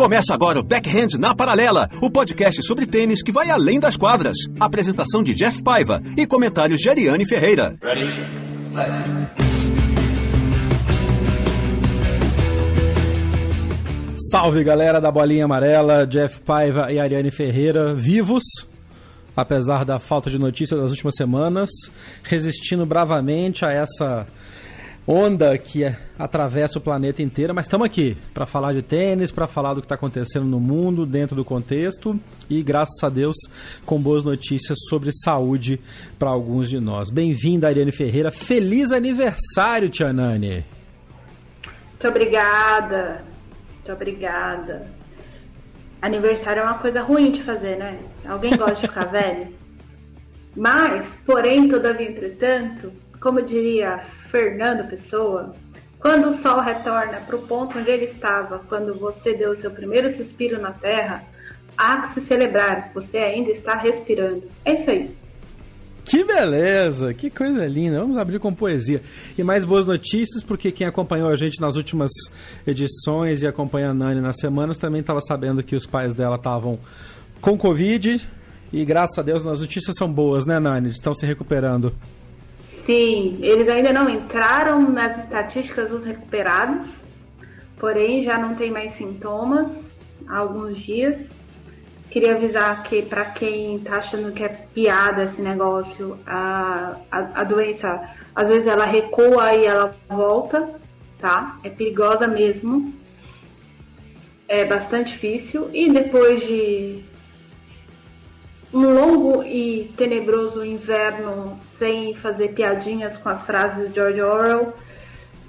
Começa agora o Backhand na Paralela, o podcast sobre tênis que vai além das quadras. Apresentação de Jeff Paiva e comentários de Ariane Ferreira. Ready? Salve galera da Bolinha Amarela, Jeff Paiva e Ariane Ferreira, vivos, apesar da falta de notícias das últimas semanas, resistindo bravamente a essa onda que é, atravessa o planeta inteiro, mas estamos aqui para falar de tênis, para falar do que está acontecendo no mundo, dentro do contexto e, graças a Deus, com boas notícias sobre saúde para alguns de nós. Bem-vinda, Ariane Ferreira. Feliz aniversário, Tia Nani. Muito obrigada. Muito obrigada. Aniversário é uma coisa ruim de fazer, né? Alguém gosta de ficar velho? Mas, porém, todavia, entretanto, como diria Fernando Pessoa, quando o sol retorna para o ponto onde ele estava quando você deu o seu primeiro suspiro na Terra, há que se celebrar, você ainda está respirando. É isso aí. Que beleza, que coisa linda. Vamos abrir com poesia. E mais boas notícias, porque quem acompanhou a gente nas últimas edições e acompanha a Nani nas semanas também estava sabendo que os pais dela estavam com Covid. E graças a Deus, as notícias são boas, né, Nani? Estão se recuperando. Sim, eles ainda não entraram nas estatísticas dos recuperados, porém já não tem mais sintomas há alguns dias. Queria avisar que para quem está achando que é piada esse negócio, a, a, a, doença às vezes ela recua e ela volta, tá? É perigosa mesmo. É bastante difícil. E depois de longo e tenebroso inverno sem fazer piadinhas com as frases de George Orwell.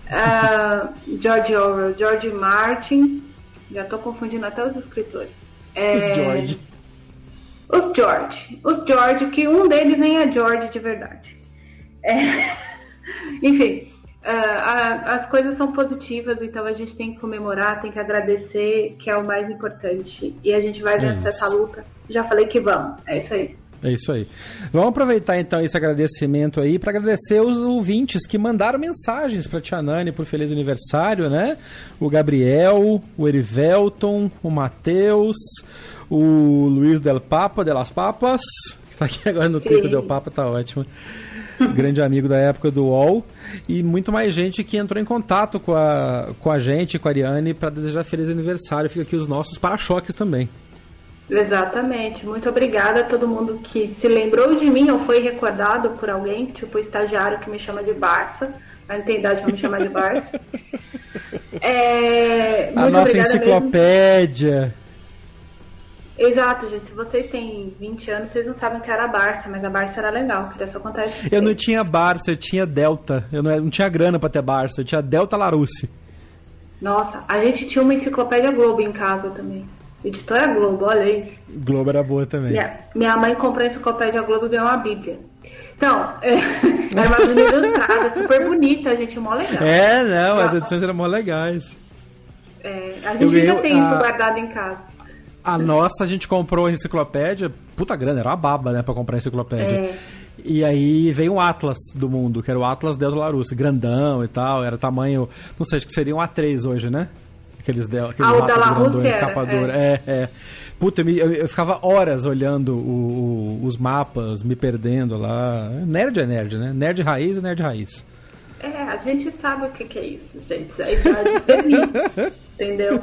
Uh, George Orwell, George Martin, já estou confundindo até os escritores. É, os George. Os George. Os George, que um deles nem é George de verdade. É, enfim, uh, as coisas são positivas, então a gente tem que comemorar, tem que agradecer, que é o mais importante. E a gente vai vencer essa luta. Já falei que vamos. É isso aí. É isso aí. Vamos aproveitar então esse agradecimento aí para agradecer os ouvintes que mandaram mensagens para Tia Nani por feliz aniversário, né? O Gabriel, o Erivelton, o Matheus, o Luiz Del Papa, Delas Papas, que está aqui agora no Twitter Del Papa, tá ótimo. grande amigo da época do UOL, e muito mais gente que entrou em contato com a, com a gente, com a Ariane, para desejar feliz aniversário. Fica aqui os nossos para-choques também. Exatamente. Muito obrigada a todo mundo que se lembrou de mim ou foi recordado por alguém, tipo o estagiário que me chama de Barça. Mas não tem idade para me chamar de Barça. É, a nossa enciclopédia. Mesmo. Exato, gente. Se vocês têm 20 anos, vocês não sabem que era a Barça, mas a Barça era legal, queria só contar isso. Eu não tinha Barça, eu tinha Delta. Eu não, eu não tinha grana pra ter Barça, eu tinha Delta Larousse. Nossa, a gente tinha uma enciclopédia Globo em casa também. Editora Globo, olha isso. Globo era boa também. Minha, minha mãe comprou a enciclopédia Globo e ganhou uma bíblia. Então, é, era uma bíblia ilustrada, super bonita, a gente, mó legal. É, não, as edições eram mó legais. É, a gente ainda tem isso guardado em casa. A nossa, a gente comprou a enciclopédia, puta grana, era uma baba, né, pra comprar a enciclopédia. É. E aí veio um Atlas do mundo, que era o Atlas Delta Larousse, grandão e tal, era tamanho, não sei, acho que seria um A3 hoje, né? Aqueles, del, aqueles ah, Atlas grandões, escapador. É. é, é. Puta, eu, eu, ficava horas olhando o, o, os mapas, me perdendo lá. Nerd é nerd, né? Nerd raiz é nerd raiz. É, a gente sabe o que, que é isso, gente. A idade entendeu?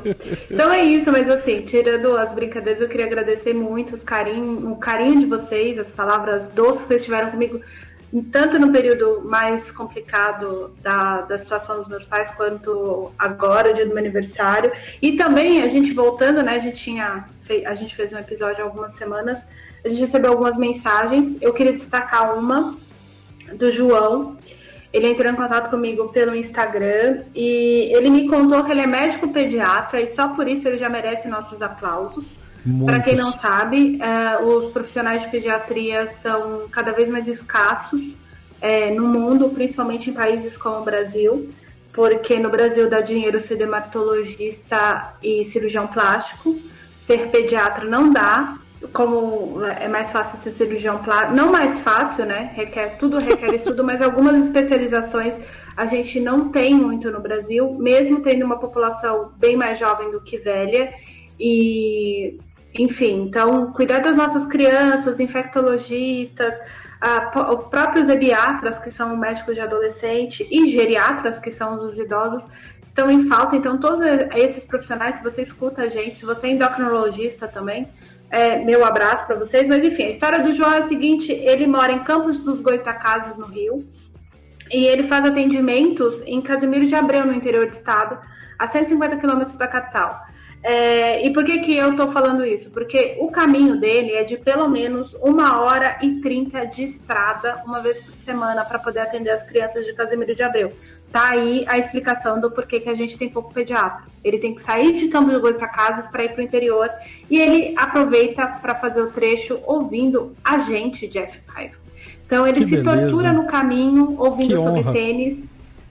Então é isso, mas assim, tirando as brincadeiras, eu queria agradecer muito os carinho, o carinho de vocês, as palavras doces que vocês tiveram comigo, tanto no período mais complicado da, da situação dos meus pais, quanto agora, dia do meu aniversário. E também, a gente voltando, né, a gente tinha, a gente fez um episódio há algumas semanas, a gente recebeu algumas mensagens, eu queria destacar uma do João. Ele entrou em contato comigo pelo Instagram e ele me contou que ele é médico pediatra e só por isso ele já merece nossos aplausos. Para quem não sabe, uh, os profissionais de pediatria são cada vez mais escassos uh, no mundo, principalmente em países como o Brasil, porque no Brasil dá dinheiro ser dermatologista e cirurgião plástico, ser pediatra não dá, como é mais fácil ser cirurgião plástico, não mais fácil, né? Requer, tudo requer estudo, mas algumas especializações a gente não tem muito no Brasil, mesmo tendo uma população bem mais jovem do que velha. E, enfim, então, cuidar das nossas crianças, infectologistas, os próprios pediatras, que são médicos de adolescente, e geriatras, que são os idosos, estão em falta. Então, todos esses profissionais, se você escuta a gente, se você é endocrinologista também, é, meu abraço para vocês. Mas enfim, a história do João é a seguinte: ele mora em Campos dos Goitacazes, no Rio, e ele faz atendimentos em Casimiro de Abreu, no interior do estado, a 150 quilômetros da capital. É, e por que, que eu estou falando isso? Porque o caminho dele é de pelo menos uma hora e trinta de estrada, uma vez por semana, para poder atender as crianças de Casimiro de Abreu. Tá aí a explicação do porquê que a gente tem pouco pediatra. Ele tem que sair de Campos de Casas para ir para o interior e ele aproveita para fazer o trecho ouvindo a gente, Jeff Paiva. Então ele que se beleza. tortura no caminho ouvindo sobre tênis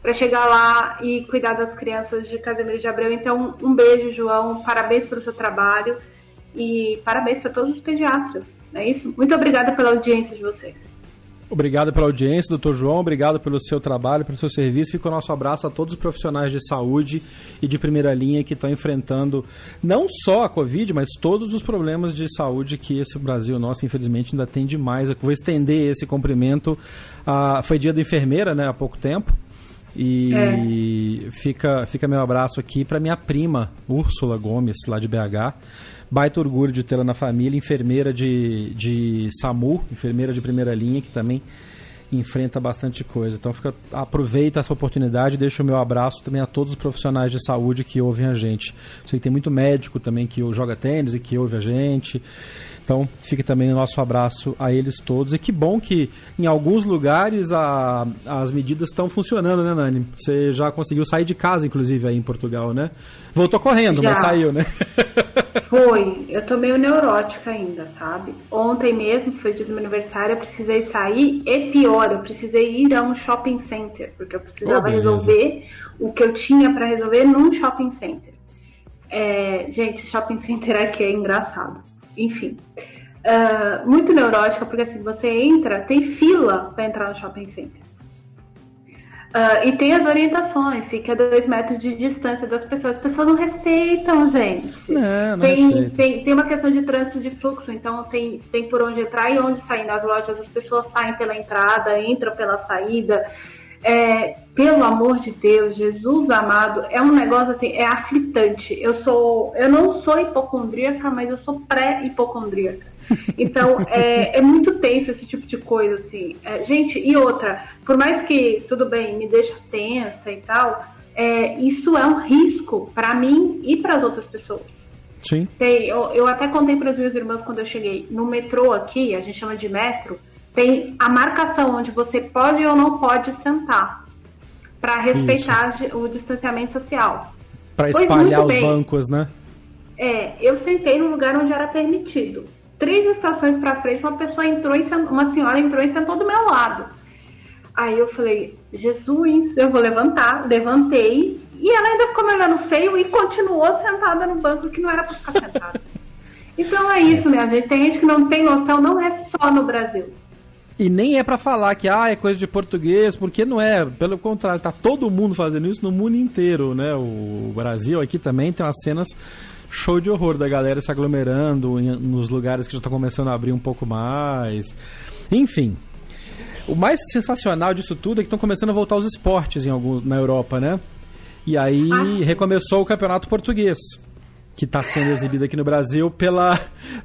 para chegar lá e cuidar das crianças de Casimiro de Abreu. Então um beijo, João, parabéns pelo seu trabalho e parabéns para todos os pediatras. É isso. Muito obrigada pela audiência de vocês. Obrigado pela audiência, doutor João. Obrigado pelo seu trabalho, pelo seu serviço. Fica o nosso abraço a todos os profissionais de saúde e de primeira linha que estão enfrentando não só a Covid, mas todos os problemas de saúde que esse Brasil nosso, infelizmente, ainda tem demais. Eu vou estender esse cumprimento. Ah, foi dia da enfermeira, né, há pouco tempo. E é. fica, fica meu abraço aqui para minha prima, Úrsula Gomes, lá de BH Baita orgulho de tê-la na família, enfermeira de, de SAMU, enfermeira de primeira linha, que também enfrenta bastante coisa. Então fica, aproveita essa oportunidade e deixa o meu abraço também a todos os profissionais de saúde que ouvem a gente. Sei que tem muito médico também que joga tênis e que ouve a gente. Então, fique também o nosso abraço a eles todos. E que bom que em alguns lugares a, as medidas estão funcionando, né, Nani? Você já conseguiu sair de casa, inclusive, aí em Portugal, né? Voltou correndo, já. mas saiu, né? Foi. Eu tô meio neurótica ainda, sabe? Ontem mesmo, foi dia do meu aniversário, eu precisei sair e pior, eu precisei ir a um shopping center, porque eu precisava oh, resolver o que eu tinha para resolver num shopping center. É, gente, shopping center aqui é engraçado enfim. Uh, muito neurótica, porque assim, você entra, tem fila para entrar no shopping center. Uh, e tem as orientações, fica a dois metros de distância das pessoas. As pessoas não respeitam, gente. Não, não tem, tem, tem uma questão de trânsito de fluxo, então tem, tem por onde entrar e onde sair nas lojas. As pessoas saem pela entrada, entram pela saída. É, pelo amor de Deus, Jesus amado, é um negócio assim, é aflitante. Eu sou, eu não sou hipocondríaca, mas eu sou pré-hipocondríaca. Então, é, é, muito tenso esse tipo de coisa, assim. É, gente, e outra, por mais que, tudo bem, me deixa tensa e tal, é, isso é um risco para mim e para as outras pessoas. Sim. Tem, eu, eu até contei para as minhas irmãs quando eu cheguei. No metrô aqui, a gente chama de metro, tem a marcação onde você pode ou não pode sentar para respeitar Isso. o distanciamento social. Para espalhar os bem. bancos, né? É, eu sentei no lugar onde era permitido. Três estações para frente, uma pessoa entrou e uma senhora entrou e sentou do meu lado. Aí eu falei, Jesus, eu vou levantar. Levantei e ela ainda ficou me olhando feio e continuou sentada no banco que não era para ficar sentada. então é isso, minha gente. Tem gente que não tem noção, não é só no Brasil. E nem é para falar que ah, é coisa de português, porque não é. Pelo contrário, tá todo mundo fazendo isso no mundo inteiro, né? O Brasil aqui também tem umas cenas show de horror da galera se aglomerando em, nos lugares que já estão começando a abrir um pouco mais. Enfim. O mais sensacional disso tudo é que estão começando a voltar os esportes em alguns, na Europa, né? E aí ah. recomeçou o campeonato português que está sendo exibida aqui no Brasil pela,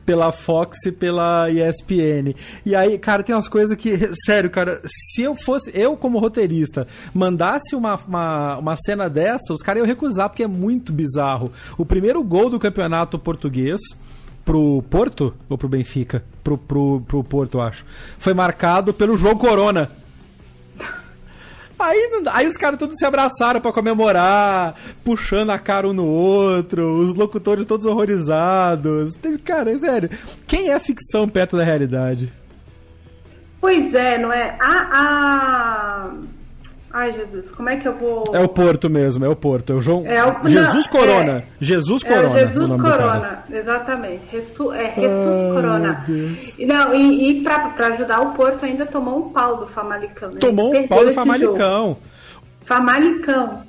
pela Fox e pela ESPN. E aí, cara, tem umas coisas que, sério, cara, se eu fosse, eu como roteirista, mandasse uma, uma, uma cena dessa, os caras iam recusar, porque é muito bizarro. O primeiro gol do campeonato português pro Porto, ou pro Benfica? Pro, pro, pro Porto, acho. Foi marcado pelo João Corona. Aí, aí os caras todos se abraçaram para comemorar, puxando a cara um no outro, os locutores todos horrorizados. Cara, é sério, quem é ficção perto da realidade? Pois é, não é? A, a... Ai, Jesus, como é que eu vou. É o Porto mesmo, é o Porto. É o João. É o... Jesus não, Corona. É... Jesus Corona. É Jesus Corona, exatamente. Resu... É Jesus Corona. Não, e, e pra, pra ajudar o Porto ainda tomou um pau do Famalicão. Né? Tomou um pau do Famalicão. Jogo. Famalicão.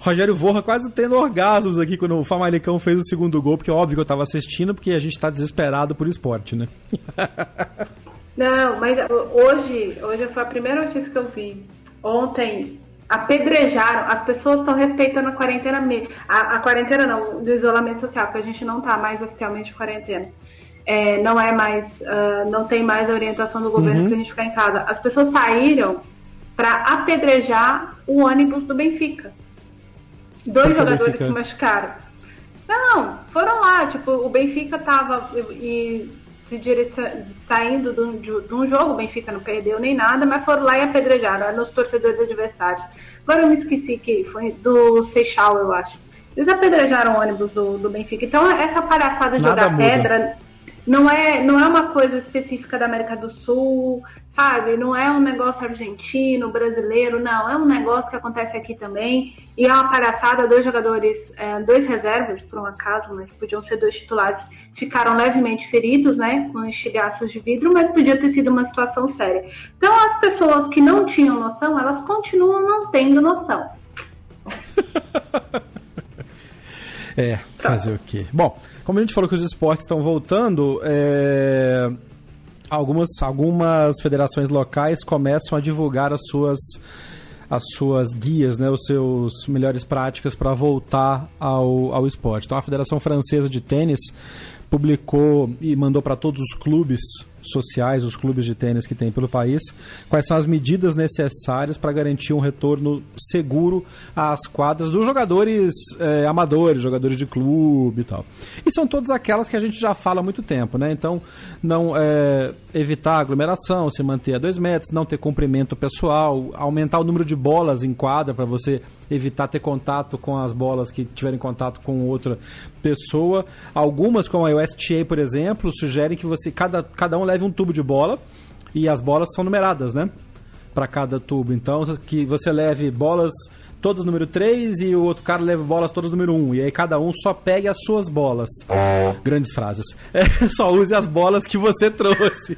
Rogério Vorra quase tendo orgasmos aqui quando o Famalicão fez o segundo gol, porque é óbvio que eu tava assistindo, porque a gente tá desesperado por esporte, né? Não, mas hoje, hoje foi a primeira notícia que eu vi. Ontem apedrejaram, as pessoas estão respeitando a quarentena mesmo. A, a, quarentena não, do isolamento social, porque a gente não está mais oficialmente quarentena. É, não é mais, uh, não tem mais a orientação do governo uhum. para a gente ficar em casa. As pessoas saíram para apedrejar o ônibus do Benfica. Dois jogadores se machucaram. Não, foram lá, tipo, o Benfica tava e saindo de um, de um, jogo, o Benfica não perdeu nem nada, mas foram lá e apedrejaram nos torcedores adversários. Agora eu me esqueci que foi do Seixal, eu acho. Eles apedrejaram o ônibus do, do Benfica. Então essa palhaçada de jogar pedra não é, não é uma coisa específica da América do Sul, sabe? Não é um negócio argentino, brasileiro, não. É um negócio que acontece aqui também. E é uma palhaçada, dois jogadores, é, dois reservas, por um acaso, mas podiam ser dois titulares, ficaram levemente feridos, né? Com estilhaços de vidro, mas podia ter sido uma situação séria. Então as pessoas que não tinham noção, elas continuam não tendo noção. é, fazer o quê? Bom, como a gente falou que os esportes estão voltando, é algumas, algumas federações locais começam a divulgar as suas as suas guias, né, os seus melhores práticas para voltar ao, ao esporte. Então a Federação Francesa de Tênis publicou e mandou para todos os clubes sociais, os clubes de tênis que tem pelo país, quais são as medidas necessárias para garantir um retorno seguro às quadras dos jogadores é, amadores, jogadores de clube e tal. E são todas aquelas que a gente já fala há muito tempo, né? Então, não é, evitar aglomeração, se manter a dois metros, não ter comprimento pessoal, aumentar o número de bolas em quadra para você evitar ter contato com as bolas que tiverem contato com outra pessoa. Algumas, como a USTA, por exemplo, sugerem que você cada, cada um leve um tubo de bola e as bolas são numeradas, né? Para cada tubo. Então, que você leve bolas todas número 3 e o outro cara leva bolas todas número 1. E aí cada um só pegue as suas bolas. Grandes frases. É, só use as bolas que você trouxe.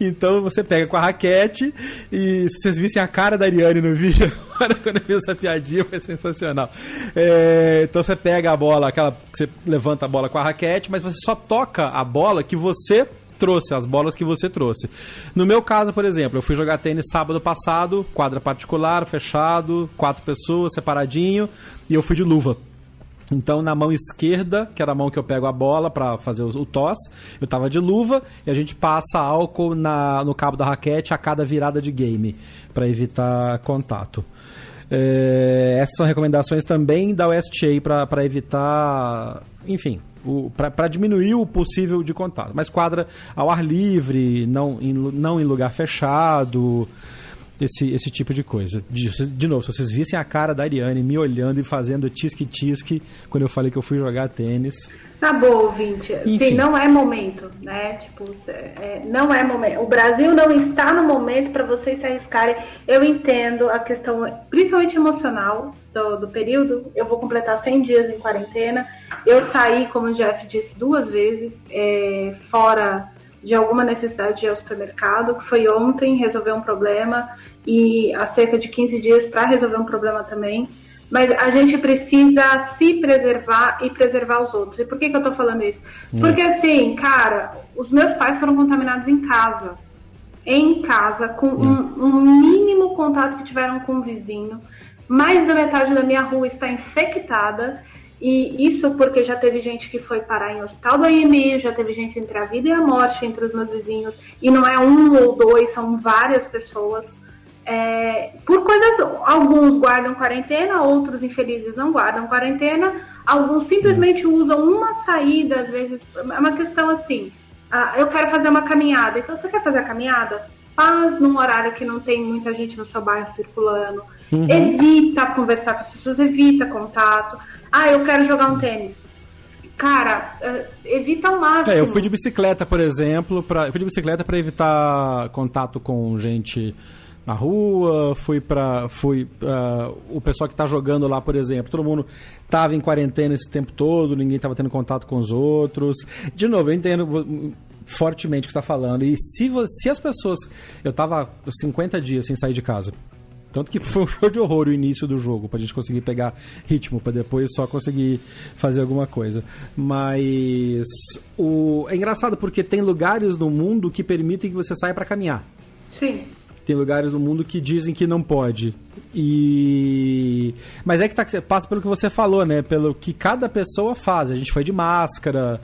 Então você pega com a raquete e se vocês vissem a cara da Ariane no vídeo, quando eu fiz essa piadinha, foi sensacional. É, então você pega a bola, aquela que você levanta a bola com a raquete, mas você só toca a bola que você trouxe, as bolas que você trouxe. No meu caso, por exemplo, eu fui jogar tênis sábado passado, quadra particular, fechado, quatro pessoas, separadinho, e eu fui de luva. Então, na mão esquerda, que era a mão que eu pego a bola para fazer o, toss, eu tava de luva e a gente passa álcool na, no cabo da raquete a cada virada de game, para evitar contato. É, essas são recomendações também da USTA para evitar, enfim, para diminuir o possível de contato. Mas quadra ao ar livre, não em, não em lugar fechado, esse, esse tipo de coisa. De, de novo, se vocês vissem a cara da Ariane me olhando e fazendo tisque-tisque quando eu falei que eu fui jogar tênis. Tá bom, ouvinte. Enfim. Sim, não é momento, né? Tipo, é, não é momento. O Brasil não está no momento para vocês se arriscarem. Eu entendo a questão, principalmente emocional, do, do, período. Eu vou completar 100 dias em quarentena. Eu saí, como o Jeff disse, duas vezes, é, fora de alguma necessidade de ir ao supermercado, que foi ontem resolver um problema e há cerca de 15 dias para resolver um problema também. Mas a gente precisa se preservar e preservar os outros. E por que, que eu estou falando isso? Hum. Porque assim, cara, os meus pais foram contaminados em casa. Em casa, com hum. um, um mínimo contato que tiveram com o vizinho. Mais da metade da minha rua está infectada. E isso porque já teve gente que foi parar em hospital do IMI, já teve gente entre a vida e a morte entre os meus vizinhos. E não é um ou dois, são várias pessoas. É, por coisas, alguns guardam quarentena, outros infelizes não guardam quarentena, alguns simplesmente usam uma saída, às vezes, é uma questão assim, ah, eu quero fazer uma caminhada, então você quer fazer a caminhada? faz num horário que não tem muita gente no seu bairro circulando. Uhum. Evita conversar com as pessoas, evita contato. Ah, eu quero jogar um tênis. Cara, uh, evita o máximo. É, eu fui de bicicleta, por exemplo, pra, eu fui de bicicleta para evitar contato com gente na rua, fui para fui uh, o pessoal que está jogando lá, por exemplo, todo mundo estava em quarentena esse tempo todo, ninguém estava tendo contato com os outros. De novo, eu entendo fortemente o que está falando. E se, se as pessoas, eu estava 50 dias sem sair de casa. Tanto que foi um show de horror o início do jogo, pra gente conseguir pegar ritmo, para depois só conseguir fazer alguma coisa. Mas o é engraçado porque tem lugares no mundo que permitem que você saia para caminhar. Sim. Tem lugares no mundo que dizem que não pode. E. Mas é que tá, passa pelo que você falou, né? Pelo que cada pessoa faz. A gente foi de máscara,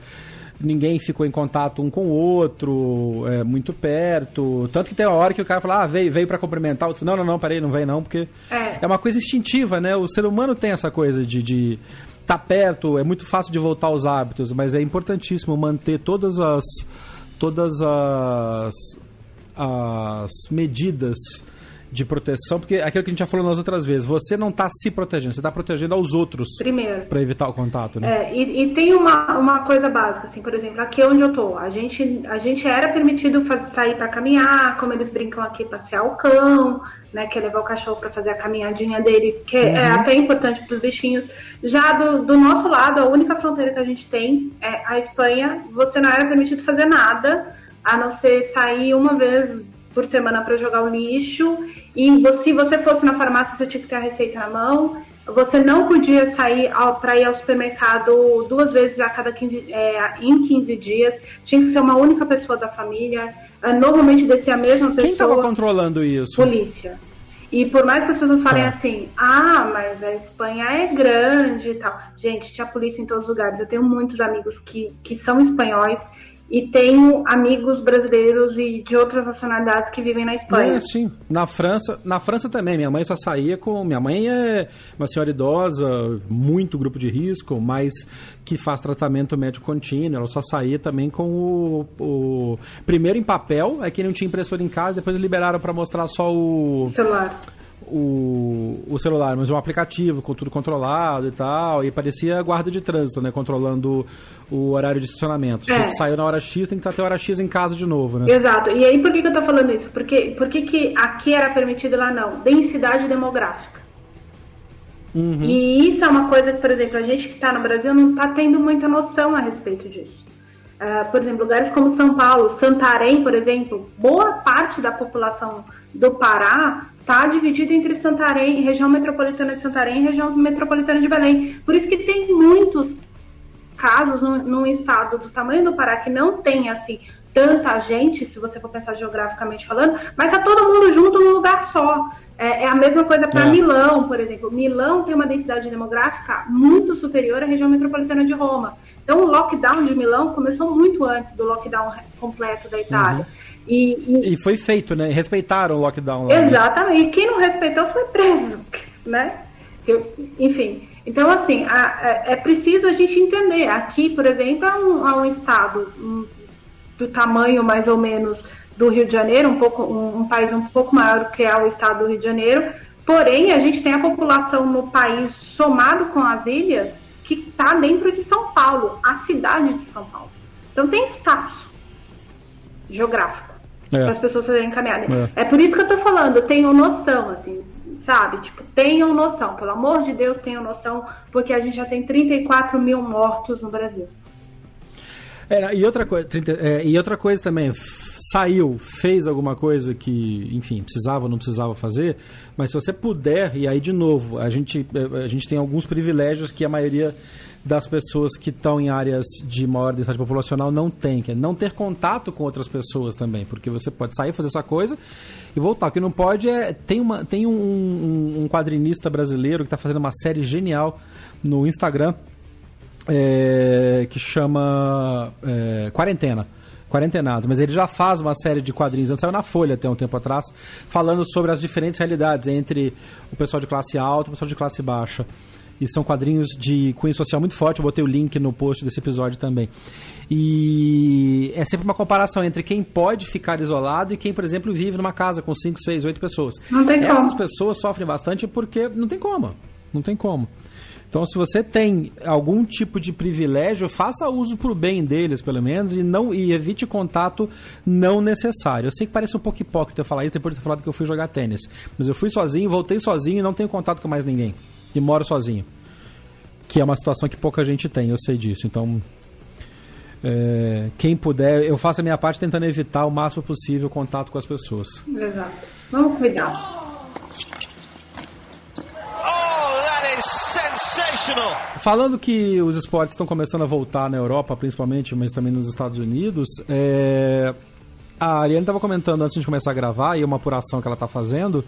ninguém ficou em contato um com o outro, é, muito perto. Tanto que tem uma hora que o cara fala, ah, veio, veio para cumprimentar. Outro, não, não, não, peraí, não vem não, porque é. é uma coisa instintiva, né? O ser humano tem essa coisa de. de tá perto, é muito fácil de voltar aos hábitos, mas é importantíssimo manter todas as todas as as medidas de proteção, porque é aquilo que a gente já falou nas outras vezes, você não está se protegendo, você está protegendo aos outros. Primeiro. Para evitar o contato, né? É, e, e, tem uma, uma coisa básica, assim, por exemplo, aqui onde eu tô, a gente, a gente era permitido sair para caminhar, como eles brincam aqui, passear o cão, né, que é levar o cachorro para fazer a caminhadinha dele, que é uhum. é até importante para os bichinhos. Já do, do nosso lado, a única fronteira que a gente tem é a Espanha, você não era permitido fazer nada, a não ser sair uma vez por semana para jogar o lixo. E se você fosse na farmácia, você tinha que ter a receita na mão. Você não podia sair para ir ao supermercado duas vezes a cada 15, é, em 15 dias. Tinha que ser uma única pessoa da família. É, normalmente descia a mesma pessoa. Quem estava controlando isso? Polícia. E por mais que as pessoas falem tá. assim, ah, mas a Espanha é grande e tal. Gente, tinha polícia em todos os lugares. Eu tenho muitos amigos que, que são espanhóis e tenho amigos brasileiros e de outras nacionalidades que vivem na Espanha. É, sim. Na França, na França também. Minha mãe só saía com. Minha mãe é uma senhora idosa, muito grupo de risco, mas que faz tratamento médico contínuo. Ela só saía também com o, o... primeiro em papel, é que não tinha impressora em casa, depois liberaram para mostrar só o celular o, o celular, mas um aplicativo com tudo controlado e tal, e parecia guarda de trânsito, né? Controlando o horário de estacionamento. É. Se saiu na hora X, tem que estar até a hora X em casa de novo, né? Exato. E aí, por que, que eu tô falando isso? Porque, por que, que aqui era permitido e lá não? Densidade demográfica. Uhum. E isso é uma coisa que, por exemplo, a gente que está no Brasil não está tendo muita noção a respeito disso. Uh, por exemplo, lugares como São Paulo, Santarém, por exemplo, boa parte da população do Pará está dividida entre Santarém, região metropolitana de Santarém e região metropolitana de Belém. Por isso que tem muitos casos num, estado do tamanho do Pará que não tem assim tanta gente, se você for pensar geograficamente falando, mas está todo mundo junto num lugar só. É, é a mesma coisa para é. Milão, por exemplo. Milão tem uma densidade demográfica muito superior à região metropolitana de Roma. Então, o lockdown de Milão começou muito antes do lockdown completo da Itália. Uhum. E, e, e, foi feito, né? Respeitaram o lockdown lá. Né? Exatamente. Né? E quem não respeitou foi preso, né? Eu, enfim. Então, assim, a, a, é preciso a gente entender. Aqui, por exemplo, é um, é um estado um, do tamanho mais ou menos do Rio de Janeiro, um, pouco, um, um país um pouco maior que é o estado do Rio de Janeiro. Porém, a gente tem a população no país somado com as ilhas que está dentro de São Paulo, a cidade de São Paulo. Então tem espaço geográfico é. para as pessoas fazerem caminhada. É. é por isso que eu estou falando, tenham noção, assim, sabe? Tipo, tenham noção, pelo amor de Deus, tenham noção, porque a gente já tem 34 mil mortos no Brasil. É, e, outra coisa, 30, é, e outra coisa também, saiu, fez alguma coisa que, enfim, precisava ou não precisava fazer, mas se você puder, e aí de novo, a gente, a gente tem alguns privilégios que a maioria das pessoas que estão em áreas de maior densidade populacional não tem, que é não ter contato com outras pessoas também, porque você pode sair, fazer sua coisa e voltar. O que não pode é. Tem, uma, tem um, um, um quadrinista brasileiro que está fazendo uma série genial no Instagram é, que chama é, Quarentena. Quarentenados, mas ele já faz uma série de quadrinhos, saiu na Folha até um tempo atrás, falando sobre as diferentes realidades entre o pessoal de classe alta e o pessoal de classe baixa. E são quadrinhos de cunho social muito forte. Eu botei o link no post desse episódio também. E é sempre uma comparação entre quem pode ficar isolado e quem, por exemplo, vive numa casa com 5, 6, 8 pessoas. Não tem Essas como. pessoas sofrem bastante porque não tem como. Não tem como. Então, se você tem algum tipo de privilégio, faça uso pro bem deles, pelo menos, e não e evite contato não necessário. Eu sei que parece um pouco hipócrita eu falar isso depois de ter falado que eu fui jogar tênis. Mas eu fui sozinho, voltei sozinho e não tenho contato com mais ninguém. E moro sozinho. Que é uma situação que pouca gente tem, eu sei disso. Então, é, quem puder, eu faço a minha parte tentando evitar o máximo possível o contato com as pessoas. Exato. Vamos cuidar. Oh, that is sensational! Falando que os esportes estão começando a voltar na Europa, principalmente, mas também nos Estados Unidos, é, a Ariane estava comentando antes de começar a gravar, e é uma apuração que ela está fazendo,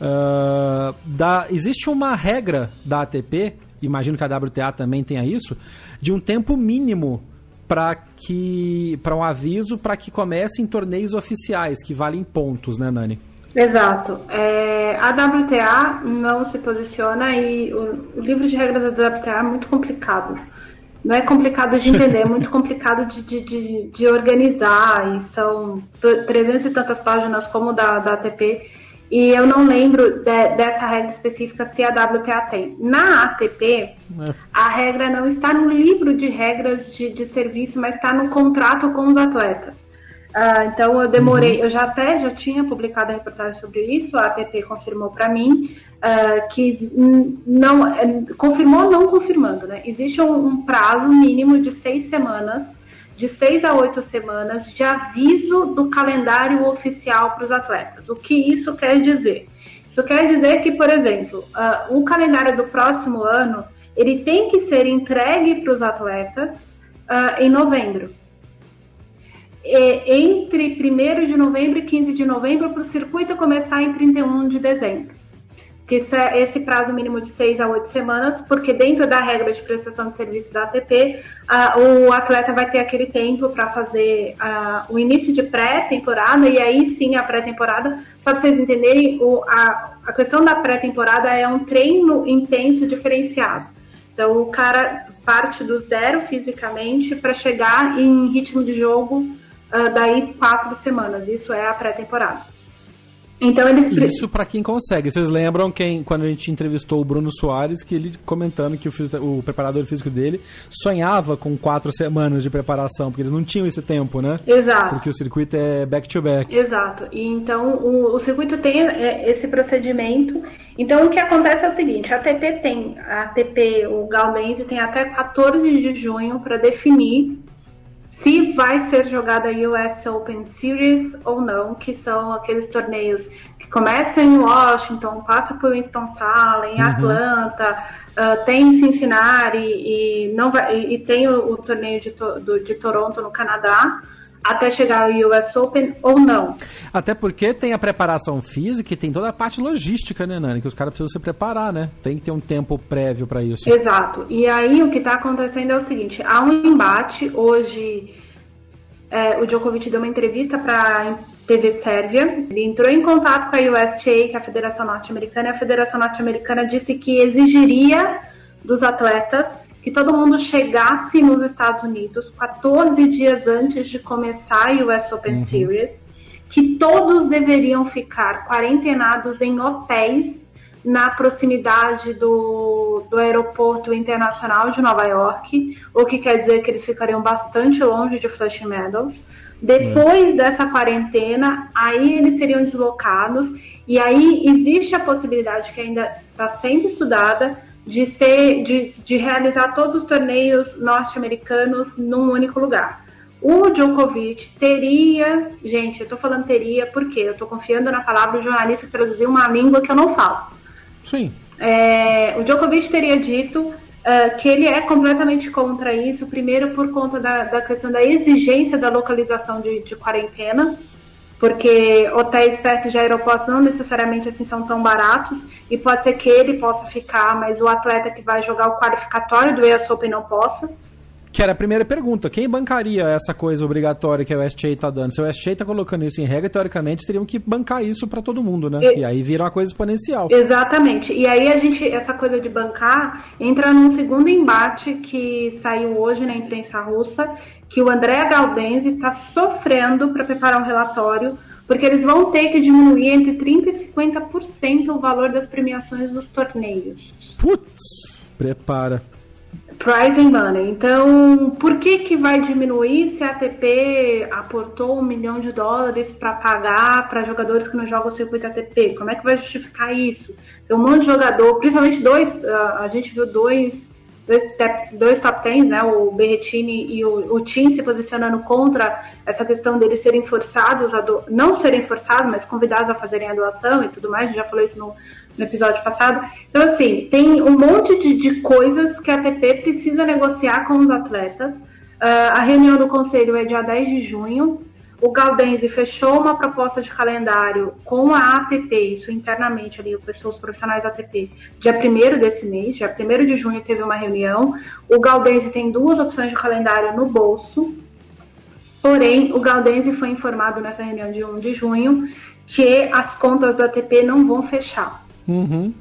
ah, da, existe uma regra da ATP, imagino que a WTA também tenha isso, de um tempo mínimo para que para um aviso para que comecem torneios oficiais que valem pontos, né, Nani? Exato. É, a WTA não se posiciona e o, o livro de regras da WTA é muito complicado. Não é complicado de entender, é muito complicado de, de, de, de organizar. E são 300 e tantas páginas como da, da ATP. E eu não lembro de- dessa regra específica se a WTA tem. Na ATP, É. a regra não está no livro de regras de, de serviço, mas está no contrato com os atletas. Ah, então eu demorei, eu já até já tinha publicado a reportagem sobre isso, a APP confirmou para mim ah, que não é, confirmou não confirmando, né? Existe um, um prazo mínimo de seis semanas, de seis a oito semanas de aviso do calendário oficial para os atletas. O que isso quer dizer? Isso quer dizer que, por exemplo, ah, o calendário do próximo ano ele tem que ser entregue para os atletas ah, em novembro é, entre 1 de novembro e 15 de novembro para o circuito começar em 31 de dezembro. Que é- esse prazo mínimo de 6 a 8 semanas, porque dentro da regra de prestação de serviço da ATP, ah, o atleta vai ter aquele tempo para fazer ah, o início de pré-temporada, e aí sim a pré-temporada, para vocês entenderem, o, a, a questão da pré-temporada é um treino intenso diferenciado. Então o cara parte do zero fisicamente para chegar em ritmo de jogo ah, daí quatro semanas. Isso é a pré-temporada. Então pre- Isso para quem consegue. Vocês lembram quem, quando a gente entrevistou o Bruno Soares, que ele comentando que o, o preparador físico dele sonhava com quatro semanas de preparação, porque eles não tinham esse tempo, né? Exato. Porque o circuito é back-to-back. Exato. E então o, o circuito tem é, esse procedimento. Então o que acontece é o seguinte, a ATP tem, a ATP, o Gaudense tem até 14 de junho para definir se vai ser jogada a US Open Series ou não, que são aqueles torneios que começam em Washington, passa por Winston-Salem, Atlanta, ah, tem Cincinnati e, não vai, e, e tem o, o torneio de, To- do- de Toronto no Canadá, até chegar ao US Open ou não. Até porque tem a preparação física e tem toda a parte logística, né, Nani? Que os caras precisam se preparar, né? Tem que ter um tempo prévio para isso. Exato. E aí o que está acontecendo é o seguinte: há um embate hoje. é, o Djokovic deu uma entrevista para TV Sérvia. Ele entrou em contato com a USTA, que é a Federação Norte-Americana, e a Federação Norte-Americana disse que exigiria dos atletas que todo mundo chegasse nos Estados Unidos 14 dias antes de começar a US Open Series, que todos deveriam ficar quarentenados em hotéis na proximidade do, do aeroporto internacional de Nova York, o que quer dizer que eles ficariam bastante longe de Flushing Meadows. Depois dessa quarentena, aí eles seriam deslocados e aí existe a possibilidade que ainda está sendo estudada de ser, de, de realizar todos os torneios norte-americanos num único lugar. O Djokovic teria, gente, eu tô falando teria porque eu tô confiando na palavra do jornalista que traduziu uma língua que eu não falo. Sim. É, o Djokovic teria dito ah, que ele é completamente contra isso, primeiro por conta da, da questão da exigência da localização de, de quarentena, porque hotéis perto de aeroportos não necessariamente assim são tão baratos, e pode ser que ele possa ficar, mas o atleta que vai jogar o qualificatório do US Open não possa. Que era a primeira pergunta. Quem bancaria essa coisa obrigatória que o STA está dando? Se o STA está colocando isso em regra, teoricamente teriam que bancar isso para todo mundo, né? E, e, aí vira uma coisa exponencial. Exatamente. E aí a gente, essa coisa de bancar, entra num segundo embate que saiu hoje na imprensa russa, que o André Galdenzi está sofrendo para preparar um relatório, porque eles vão ter que diminuir entre 30% e 50% o valor das premiações dos torneios. Putz, prepara. Prize and money. Então, por que que vai diminuir se a ATP aportou um milhão de dólares para pagar para jogadores que não jogam o circuito ATP? Como é que vai justificar isso? Tem um monte de jogador, principalmente dois, a gente viu dois, dois, dois top tens, né? O Berretini e o, o Tim se posicionando contra essa questão deles serem forçados, a do, não serem forçados, mas convidados a fazerem a doação e tudo mais. A gente já falou isso no no episódio passado. Então, assim, tem um monte de, de coisas que a ATP precisa negociar com os atletas. Uh, a reunião do conselho é dia 10 de junho. O Galdense fechou uma proposta de calendário com a ATP, isso internamente ali, os profissionais da ATP, dia 1 desse mês, dia 1 de junho teve uma reunião. O Galdense tem duas opções de calendário no bolso, porém, o Galdense foi informado nessa reunião de 1 de junho que as contas do ATP não vão fechar. Uhum.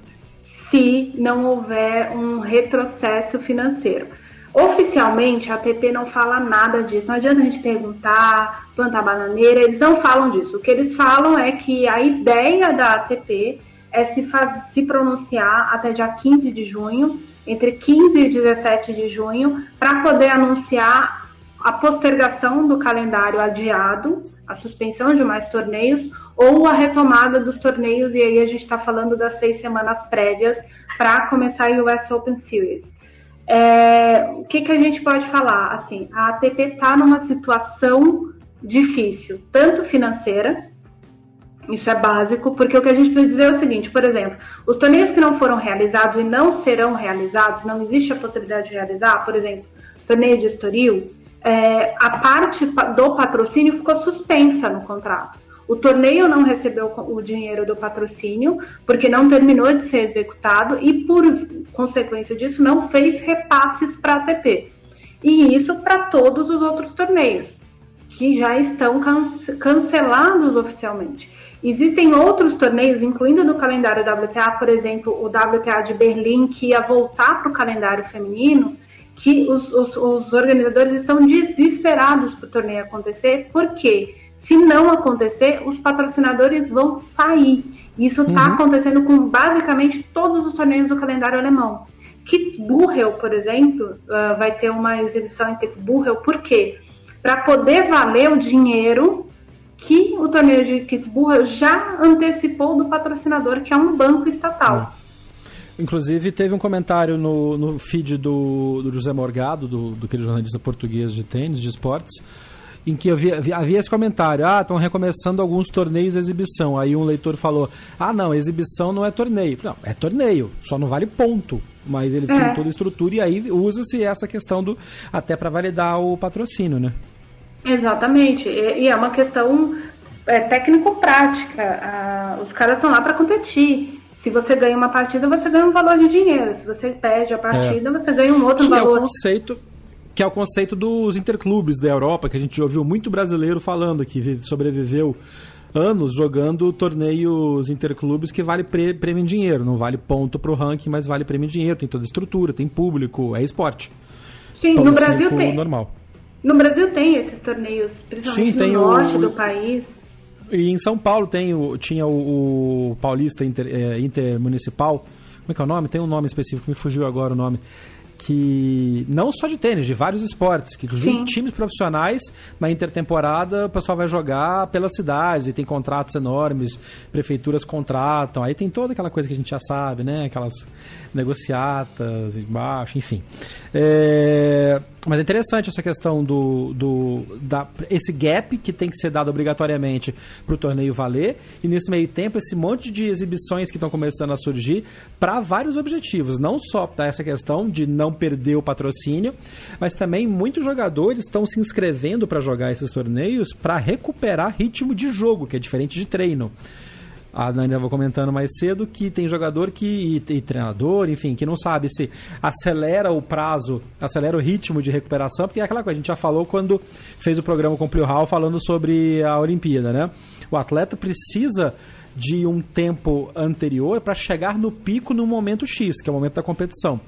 Se não houver um retrocesso financeiro. Oficialmente, a ATP não fala nada disso. Não adianta a gente perguntar, plantar bananeira, eles não falam disso. O que eles falam é que a ideia da ATP é se, faz, se pronunciar até dia 15 de junho, entre 15 e 17 de junho, para poder anunciar a postergação do calendário adiado, a suspensão de mais torneios ou a retomada dos torneios, e aí a gente está falando das seis semanas prévias para começar o US Open Series. É, o que, que a gente pode falar? Assim, a ATP está numa situação difícil, tanto financeira, isso é básico, porque o que a gente precisa dizer é o seguinte, por exemplo, os torneios que não foram realizados e não serão realizados, não existe a possibilidade de realizar, por exemplo, torneio de Estoril, é, a parte do patrocínio ficou suspensa no contrato. O torneio não recebeu o dinheiro do patrocínio, porque não terminou de ser executado e, por consequência disso, não fez repasses para a ATP. E isso para todos os outros torneios, que já estão cancelados oficialmente. Existem outros torneios, incluindo no calendário WTA, por exemplo, o WTA de Berlim, que ia voltar para o calendário feminino, que os, os, os organizadores estão desesperados para o torneio acontecer, por quê? Se não acontecer, os patrocinadores vão sair. Isso está uhum. acontecendo com basicamente todos os torneios do calendário alemão. Kitzbühel, por exemplo, uh, vai ter uma exibição em Kitzbühel, por quê? Para poder valer o dinheiro que o torneio de Kitzbühel já antecipou do patrocinador, que é um banco estatal. Uhum. Inclusive, teve um comentário no, no feed do, do José Morgado, do, do aquele jornalista português de tênis, de esportes, em que havia, havia esse comentário: ah, estão recomeçando alguns torneios de exibição. Aí um leitor falou: ah, não, exibição não é torneio. Não, é torneio, só não vale ponto. Mas ele é. tem toda a estrutura e aí usa-se essa questão do até para validar o patrocínio, né? Exatamente. E é uma questão é, técnico-prática. Ah, os caras estão lá para competir. Se você ganha uma partida, você ganha um valor de dinheiro. Se você perde a partida, é. você ganha um outro que valor. É o conceito que é o conceito dos interclubes da Europa, que a gente ouviu muito brasileiro falando, que sobreviveu anos jogando torneios interclubes que vale prêmio em dinheiro, não vale ponto pro ranking, mas vale prêmio em dinheiro, tem toda a estrutura, tem público, é esporte. Sim, no Brasil tem. Normal. No Brasil tem esses torneios, principalmente Sim, no norte o... do país. E em São Paulo tem o, tinha o, o Paulista Inter, é, Intermunicipal. Como é que é o nome? Tem um nome específico, me fugiu agora o nome que não só de tênis, de vários esportes, que inclusive Sim. times profissionais na intertemporada o pessoal vai jogar pelas cidades e tem contratos enormes, prefeituras contratam, aí tem toda aquela coisa que a gente já sabe, né? Aquelas negociatas embaixo, enfim. É... Mas é interessante essa questão do, do da, esse gap que tem que ser dado obrigatoriamente para o torneio valer e nesse meio tempo esse monte de exibições que estão começando a surgir para vários objetivos, não só para essa questão de não perder o patrocínio, mas também muitos jogadores estão se inscrevendo para jogar esses torneios para recuperar ritmo de jogo, que é diferente de treino A Nani estava comentando mais cedo que tem jogador que e, e, treinador, enfim, que não sabe se acelera o prazo, acelera o ritmo de recuperação, porque é aquela coisa, a gente já falou quando fez o programa com o Plio Hall falando sobre a Olimpíada, né? O atleta precisa de um tempo anterior para chegar no pico no momento X, que é o momento da competição.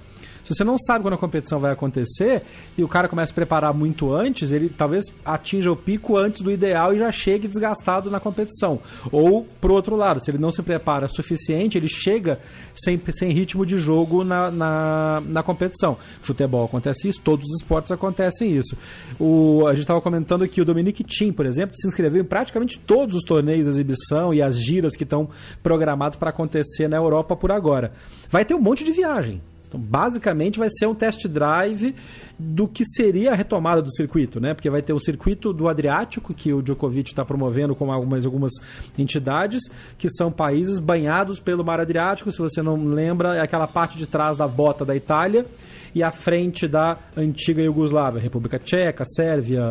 Se você não sabe quando a competição vai acontecer e o cara começa a preparar muito antes, ele talvez atinja o pico antes do ideal e já chegue desgastado na competição. Ou, pro outro lado, se ele não se prepara suficiente, ele chega sem, sem ritmo de jogo na, na, na competição. Futebol acontece isso, todos os esportes acontecem isso. O, a gente estava comentando que o Dominic Thiem, por exemplo, se inscreveu em praticamente todos os torneios de exibição e as giras que estão programados para acontecer na Europa por agora. Vai ter um monte de viagem. Então, basicamente, vai ser um test drive do que seria a retomada do circuito, né? Porque vai ter o circuito do Adriático, que o Djokovic está promovendo com algumas, algumas entidades, que são países banhados pelo Mar Adriático. Se você não lembra, é aquela parte de trás da bota da Itália e a frente da antiga Iugoslávia, República Tcheca, Sérvia,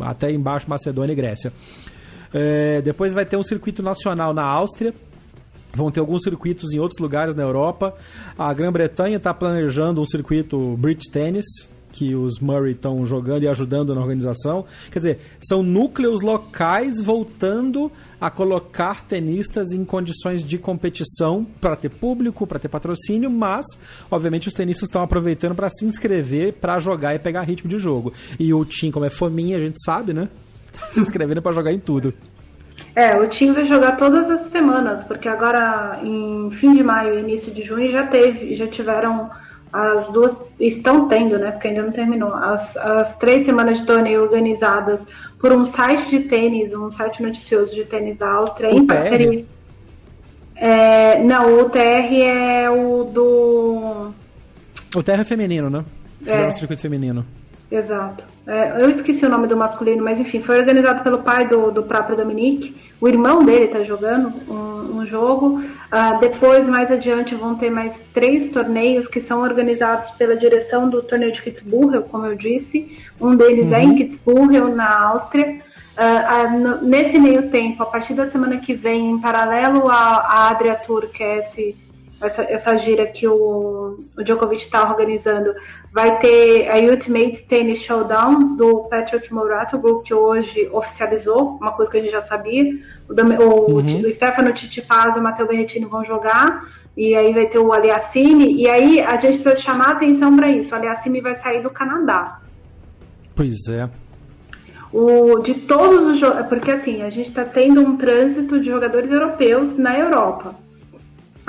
até embaixo Macedônia e Grécia. É, depois vai ter um circuito nacional na Áustria, Vão ter alguns circuitos em outros lugares na Europa. A Grã-Bretanha está planejando um circuito Brit Tennis, que os Murray estão jogando e ajudando na organização. Quer dizer, são núcleos locais voltando a colocar tenistas em condições de competição para ter público, para ter patrocínio, mas, obviamente, os tenistas estão aproveitando para se inscrever, para jogar e pegar ritmo de jogo. E o Tim, como é fominha, a gente sabe, né? se inscrevendo para jogar em tudo. É, o time vai jogar todas as semanas, porque agora em fim de maio e início de junho já teve, já tiveram as duas, estão tendo, né? Porque ainda não terminou, as, as três semanas de torneio organizadas por um site de tênis, um site noticioso de tênis da Áustria, em parceria. É, não, o TR é o do. O TR é feminino, né? É. o circuito feminino. Exato. É, eu esqueci o nome do masculino, mas enfim, foi organizado pelo pai do, do próprio Dominique. O irmão dele está jogando um, um jogo. Uh, depois, mais adiante, vão ter mais três torneios que são organizados pela direção do torneio de Kitzbühel, como eu disse. Um deles uhum. é em uhum. Kitzbühel, na Áustria. Uh, uh, no, nesse meio tempo, a partir da semana que vem, em paralelo à, Adria Tour, que é esse, essa, essa gira que o, o Djokovic está organizando, Vai ter a Ultimate Tennis Showdown do Patrick grupo que hoje oficializou, uma coisa que a gente já sabia. O, o, uhum. o Stefano Titipaz e o Matteo Berrettini vão jogar. E aí vai ter o Aliassime. E aí a gente precisa chamar atenção para isso. O Aliassime vai sair do Canadá. Pois é. O, de todos os jogos. Porque assim, a gente está tendo um trânsito de jogadores europeus na Europa.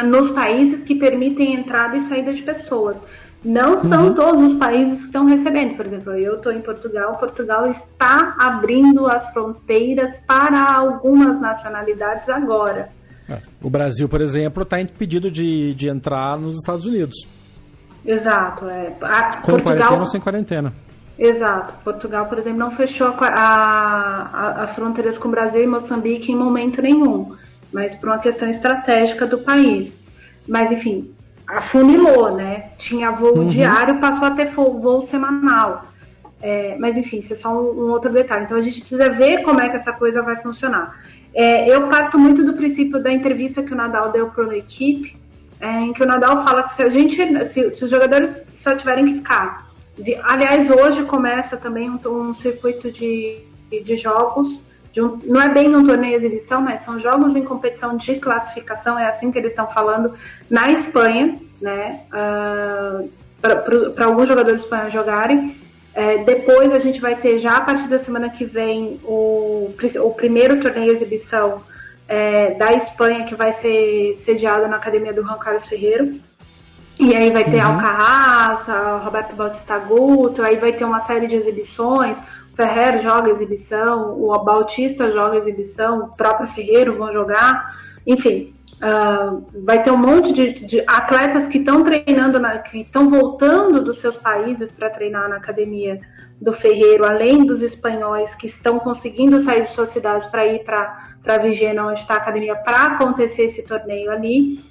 Nos países que permitem entrada e saída de pessoas. Não são uhum. todos os países que estão recebendo. Por exemplo, eu estou em Portugal. Portugal está abrindo as fronteiras para algumas nacionalidades agora. É. O Brasil, por exemplo, está impedido de, de entrar nos Estados Unidos. Exato. É. A, Com Portugal... quarentena ou sem quarentena. Exato. Portugal, por exemplo, não fechou as fronteiras com o Brasil e Moçambique em momento nenhum, mas por uma questão estratégica do país. Mas, enfim, afunilou, né? Tinha voo uhum. diário, passou a ter voo, voo semanal. É, mas enfim, isso é só um, um, outro detalhe. Então a gente precisa ver como é que essa coisa vai funcionar. É, eu parto muito do princípio da entrevista que o Nadal deu para uma equipe, é, em que o Nadal fala que se a gente, se, se os jogadores só tiverem que ficar. De, aliás, hoje começa também um, um circuito de, de jogos um, não é bem um torneio de exibição, mas são jogos em competição de classificação, é assim que eles estão falando, na Espanha, né? Uh, para alguns jogadores espanhóis jogarem. É, depois a gente vai ter já a partir da semana que vem o, o primeiro torneio de exibição é, da Espanha que vai ser sediado na academia do Juan Carlos Ferreiro. E aí vai ter uhum. Alcarraz, Roberto Bautista Guto, aí vai ter uma série de exibições. Ferrer joga exibição, o Bautista joga exibição, o próprio Ferreiro vão jogar, enfim, uh, vai ter um monte de, de atletas que estão treinando, na, que estão voltando dos seus países para treinar na academia do Ferreiro, além dos espanhóis que estão conseguindo sair de suas cidades para ir para Vigena, onde está a academia, para acontecer esse torneio ali.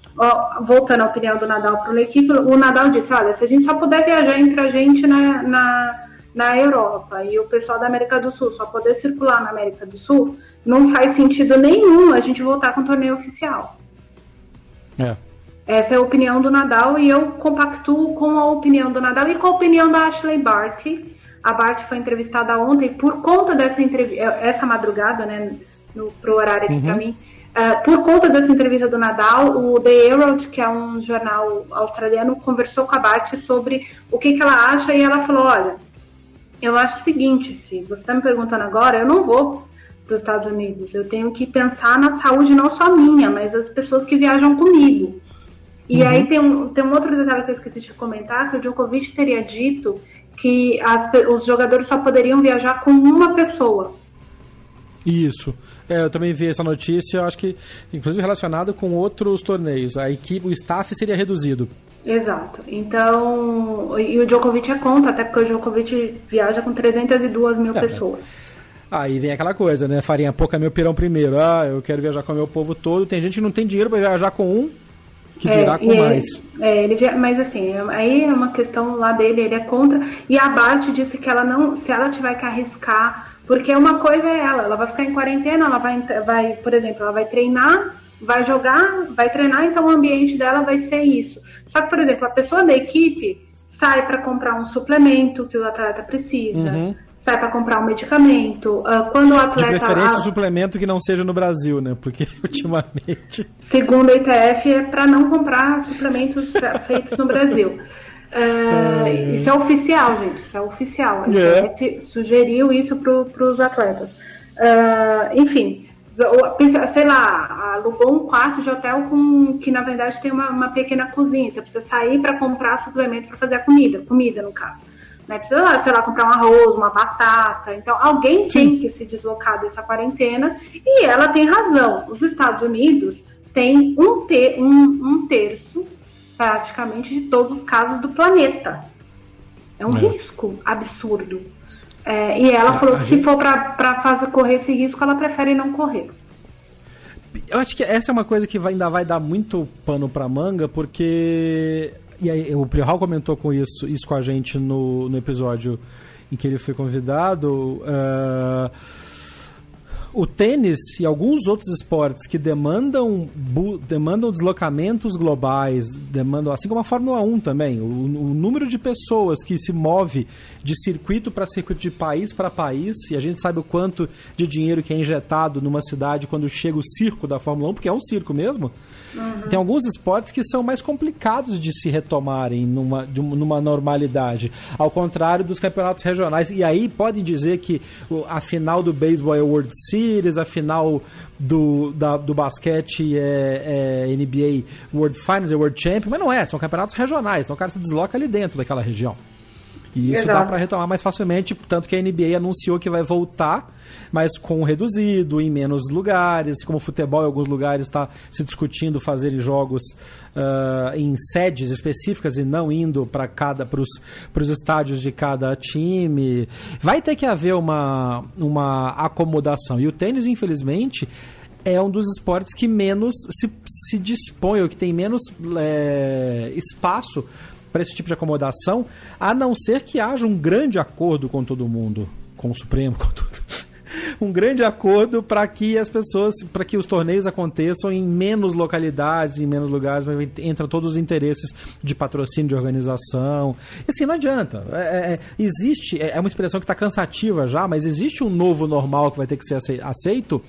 voltando à opinião do Nadal para o equipe, o Nadal disse, olha, se a gente só puder viajar entre a gente na, na na Europa e o pessoal da América do Sul só poder circular na América do Sul, não faz sentido nenhum a gente voltar com o torneio oficial. É. Essa é a opinião do Nadal e eu compactuo com a opinião do Nadal e com a opinião da Ashley Barty. A Barty foi entrevistada ontem por conta dessa entrevista, essa madrugada, né, no, pro horário aqui uhum. para mim. Uh, por conta dessa entrevista do Nadal, o The Herald, que é um jornal australiano, conversou com a Barty sobre o que, que ela acha e ela falou, olha, eu acho o seguinte, se você está me perguntando agora, eu não vou para os Estados Unidos. Eu tenho que pensar na saúde não só minha, mas das pessoas que viajam comigo. E uhum. aí tem um, tem um outro detalhe que eu esqueci de comentar, que o Djokovic teria dito que as, os jogadores só poderiam viajar com uma pessoa. Isso. É, eu também vi essa notícia, acho que, inclusive relacionado com outros torneios. A equipe, o staff seria reduzido. Exato. Então, e o Djokovic é contra, até porque o Djokovic viaja com 302 mil é, pessoas. Aí vem aquela coisa, né? Farinha pouca meu pirão primeiro. Ah, eu quero viajar com o meu povo todo. Tem gente que não tem dinheiro para viajar com um, que é, dirá com mais. Ele, é, ele, mas assim, aí é uma questão lá dele, ele é contra. E a Bart disse que ela não, se ela tiver que arriscar, porque uma coisa é ela, ela vai ficar em quarentena, ela vai, vai, por exemplo, ela vai treinar, vai jogar, vai treinar, então o ambiente dela vai ser isso. Só que, por exemplo, a pessoa da equipe sai para comprar um suplemento que o atleta precisa. Uhum. Sai para comprar um medicamento. Uh, quando o atleta. De preferência, um suplemento que não seja no Brasil, né? Porque ultimamente. Segundo a ITF, é para não comprar suplementos feitos no Brasil. Uh, é... Isso é oficial, gente. Isso é oficial. A é. sugeriu isso para os atletas. Uh, enfim, sei lá, alugou um quarto de hotel com que na verdade tem uma, uma pequena cozinha. Você precisa sair para comprar suplemento para fazer a comida, comida no caso. Né? Precisa, sei lá, comprar um arroz, uma batata. Então, alguém tem que se deslocar dessa quarentena e ela tem razão. Os Estados Unidos têm um, ter, um, um terço, praticamente, de todos os casos do planeta. É um é. risco absurdo. É, e ela falou que gente... se for para fazer correr esse risco, ela prefere não correr. Eu acho que essa é uma coisa que vai, ainda vai dar muito pano para manga, porque. E aí, o Prihal comentou com isso, isso com a gente no, no episódio em que ele foi convidado. Uh o tênis e alguns outros esportes que demandam, demandam deslocamentos globais, demandam, assim como a Fórmula 1 também, o, o número de pessoas que se move de circuito para circuito, de país para país, e a gente sabe o quanto de dinheiro que é injetado numa cidade quando chega o circo da Fórmula 1, porque é um circo mesmo. Uhum. Tem alguns esportes que são mais complicados de se retomarem numa, de, numa normalidade, ao contrário dos campeonatos regionais. E aí podem dizer que a final do beisebol é World Series, a final do, da, do basquete é, é, NBA World Finals, é World Champion, mas não é, são campeonatos regionais, então o cara se desloca ali dentro daquela região. E isso Exato. dá para retomar mais facilmente, tanto que a NBA anunciou que vai voltar, mas com reduzido, em menos lugares, como o futebol em alguns lugares está se discutindo fazer jogos uh, em sedes específicas e não indo para cada para os estádios de cada time. Vai ter que haver uma, uma acomodação. E o tênis, infelizmente, é um dos esportes que menos se, se dispõe, ou que tem menos é, espaço para esse tipo de acomodação, a não ser que haja um grande acordo com todo mundo, com o Supremo, com tudo. um grande acordo para que as pessoas, para que os torneios aconteçam em menos localidades, em menos lugares, mas entram todos os interesses de patrocínio, de organização. E assim, não adianta. É, é, é existe, é, é uma expressão que está cansativa já, mas existe um novo normal que vai ter que ser aceito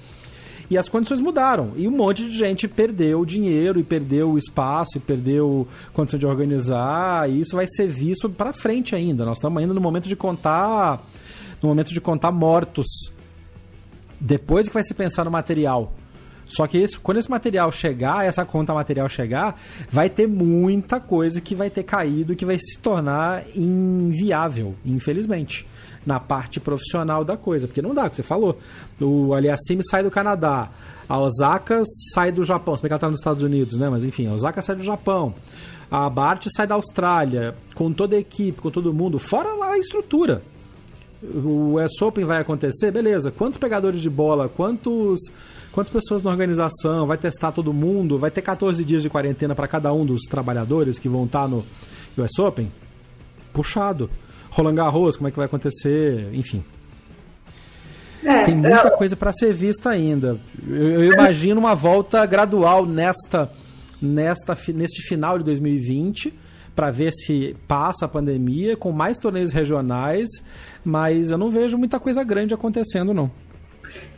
e as condições mudaram. E um monte de gente perdeu dinheiro e perdeu o espaço e perdeu condição de organizar. E isso vai ser visto para frente ainda. Nós estamos ainda no momento de contar no momento de contar mortos. Depois que vai se pensar no material. Só que esse, quando esse material chegar, essa conta material chegar, vai ter muita coisa que vai ter caído, que vai se tornar inviável, infelizmente na parte profissional da coisa, porque não dá, que você falou. O Aliassime sai do Canadá, a Osaka sai do Japão, se bem que ela tá nos Estados Unidos, né? Mas enfim, a Osaka sai do Japão. A Bart sai da Austrália, com toda a equipe, com todo mundo, fora a estrutura. O US Open vai acontecer, beleza. Quantos pegadores de bola, quantos quantas pessoas na organização, vai testar todo mundo, vai ter 14 dias de quarentena para cada um dos trabalhadores que vão estar tá no US Open? Puxado. Roland Garros, como é que vai acontecer, enfim. É, Tem muita coisa para ser vista ainda. Eu, eu, imagino uma volta gradual nesta nesta, neste final de 2020 para ver se passa a pandemia com mais torneios regionais, mas eu não vejo muita coisa grande acontecendo não.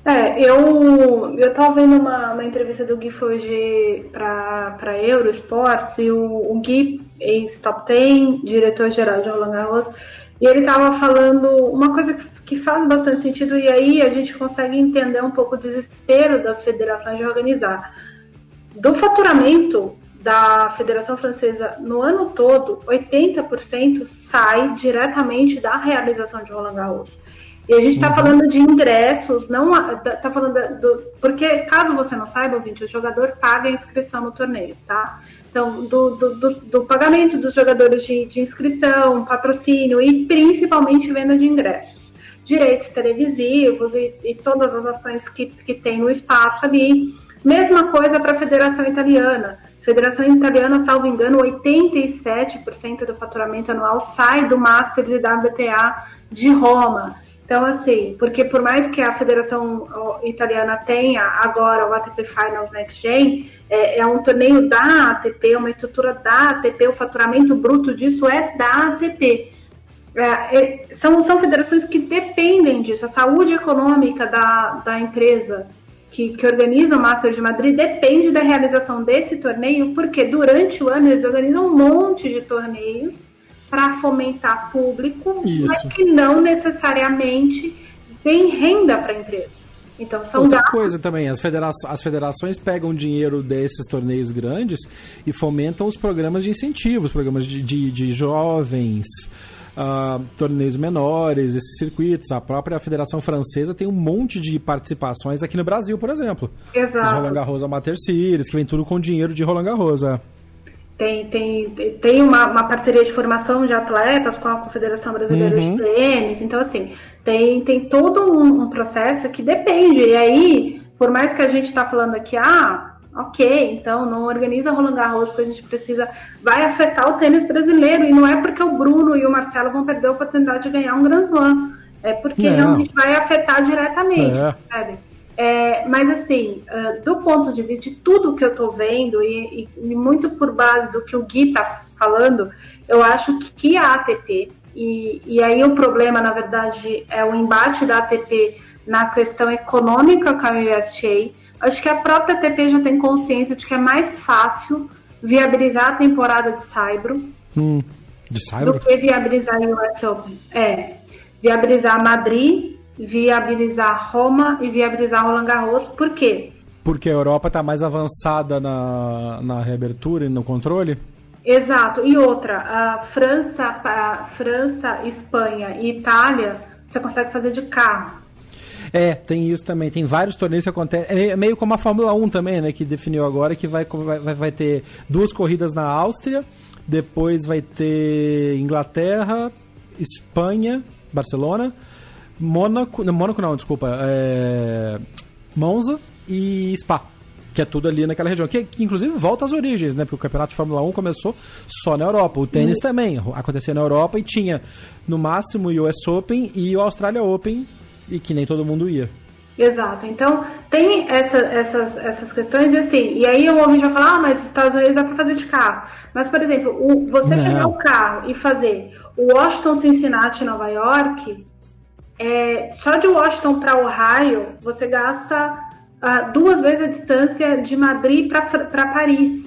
É, eu eu tava vendo uma, uma entrevista do Gui Foge para Eurosports e o, o Gui, ex-top 10, diretor-geral de Roland Garros, e ele estava falando uma coisa que faz bastante sentido e aí a gente consegue entender um pouco o desespero das federações de organizar. Do faturamento da Federação Francesa no ano todo, 80% sai diretamente da realização de Roland Garros. E a gente está uhum. falando de ingressos, não está falando do. Porque, caso você não saiba, ouvinte, o jogador paga a inscrição no torneio, tá? Então, do, do, do, do pagamento dos jogadores de, de, inscrição, patrocínio e principalmente venda de ingressos. Direitos televisivos e, e todas as ações que, que tem no espaço ali. Mesma coisa para a Federação Italiana. Federação Italiana, salvo engano, 87% do faturamento anual sai do Master de WTA de Roma. Então, assim, porque por mais que a Federação Italiana tenha agora o ATP Finals Next Gen, é, é, um torneio da ATP, uma estrutura da ATP, o faturamento bruto disso é da ATP. É, é, são, são federações que dependem disso, a saúde econômica da, da empresa que, que organiza o Master de Madrid depende da realização desse torneio, porque durante o ano eles organizam um monte de torneios para fomentar público, Isso. mas que não necessariamente vem renda para a empresa. Então, são Outra coisa também, as, federa as federações pegam dinheiro desses torneios grandes e fomentam os programas de incentivos, programas de, de, de jovens, uh, torneios menores, esses circuitos. A própria Federação Francesa tem um monte de participações aqui no Brasil, por exemplo. Exato. Os Roland Garros Amateur Series, que vem tudo com dinheiro de Roland Garros. É. Tem, tem, tem uma, uma, parceria de formação de atletas com a Confederação Brasileira uhum. de Tênis. Então, assim, tem, tem todo um, um, processo que depende. E aí, por mais que a gente está falando aqui, ah, ok, então não organiza Roland Garros porque a gente precisa. Vai afetar o tênis brasileiro. E não é porque o Bruno e o Marcelo vão perder a oportunidade de ganhar um Grand Slam. É porque não. realmente vai afetar diretamente, é. sabe? É, mas assim, uh, do ponto de vista de tudo que eu estou vendo e, e, muito por base do que o Gui está falando, eu acho que a ATP, e, e aí o problema, na verdade, é o embate da ATP na questão econômica com a USTA, acho que a própria ATP já tem consciência de que é mais fácil viabilizar a temporada de Saibro hum, de Saibro? do que viabilizar o US Open. É, viabilizar Madrid viabilizar Roma e viabilizar Roland Garros. Por quê? Porque a Europa está mais avançada na, na reabertura e no controle? Exato. E outra, a França, a França, Espanha e Itália, você consegue fazer de carro. É, tem isso também. Tem vários torneios que acontecem. É meio como a Fórmula 1 também, né? Que definiu agora que vai, vai, vai ter duas corridas na Áustria, depois vai ter Inglaterra, Espanha, Barcelona, Mônaco. Não, Mônaco não, desculpa. É, Monza e Spa. Que é tudo ali naquela região. Que, que, inclusive volta às origens, né? Porque o campeonato de Fórmula 1 começou só na Europa. O tênis também acontecia na Europa e tinha no máximo o US Open e o Australia Open, e que nem todo mundo ia. Exato. Então, tem essa, essas, essas questões, assim, e aí o homem já fala, ah, mas os Estados Unidos dá para fazer de carro. Mas, por exemplo, o, você Não. pegar o carro e fazer o Washington, Cincinnati, Nova York, é, só de Washington para Ohio, você gasta uh, duas vezes a distância de Madrid para Paris.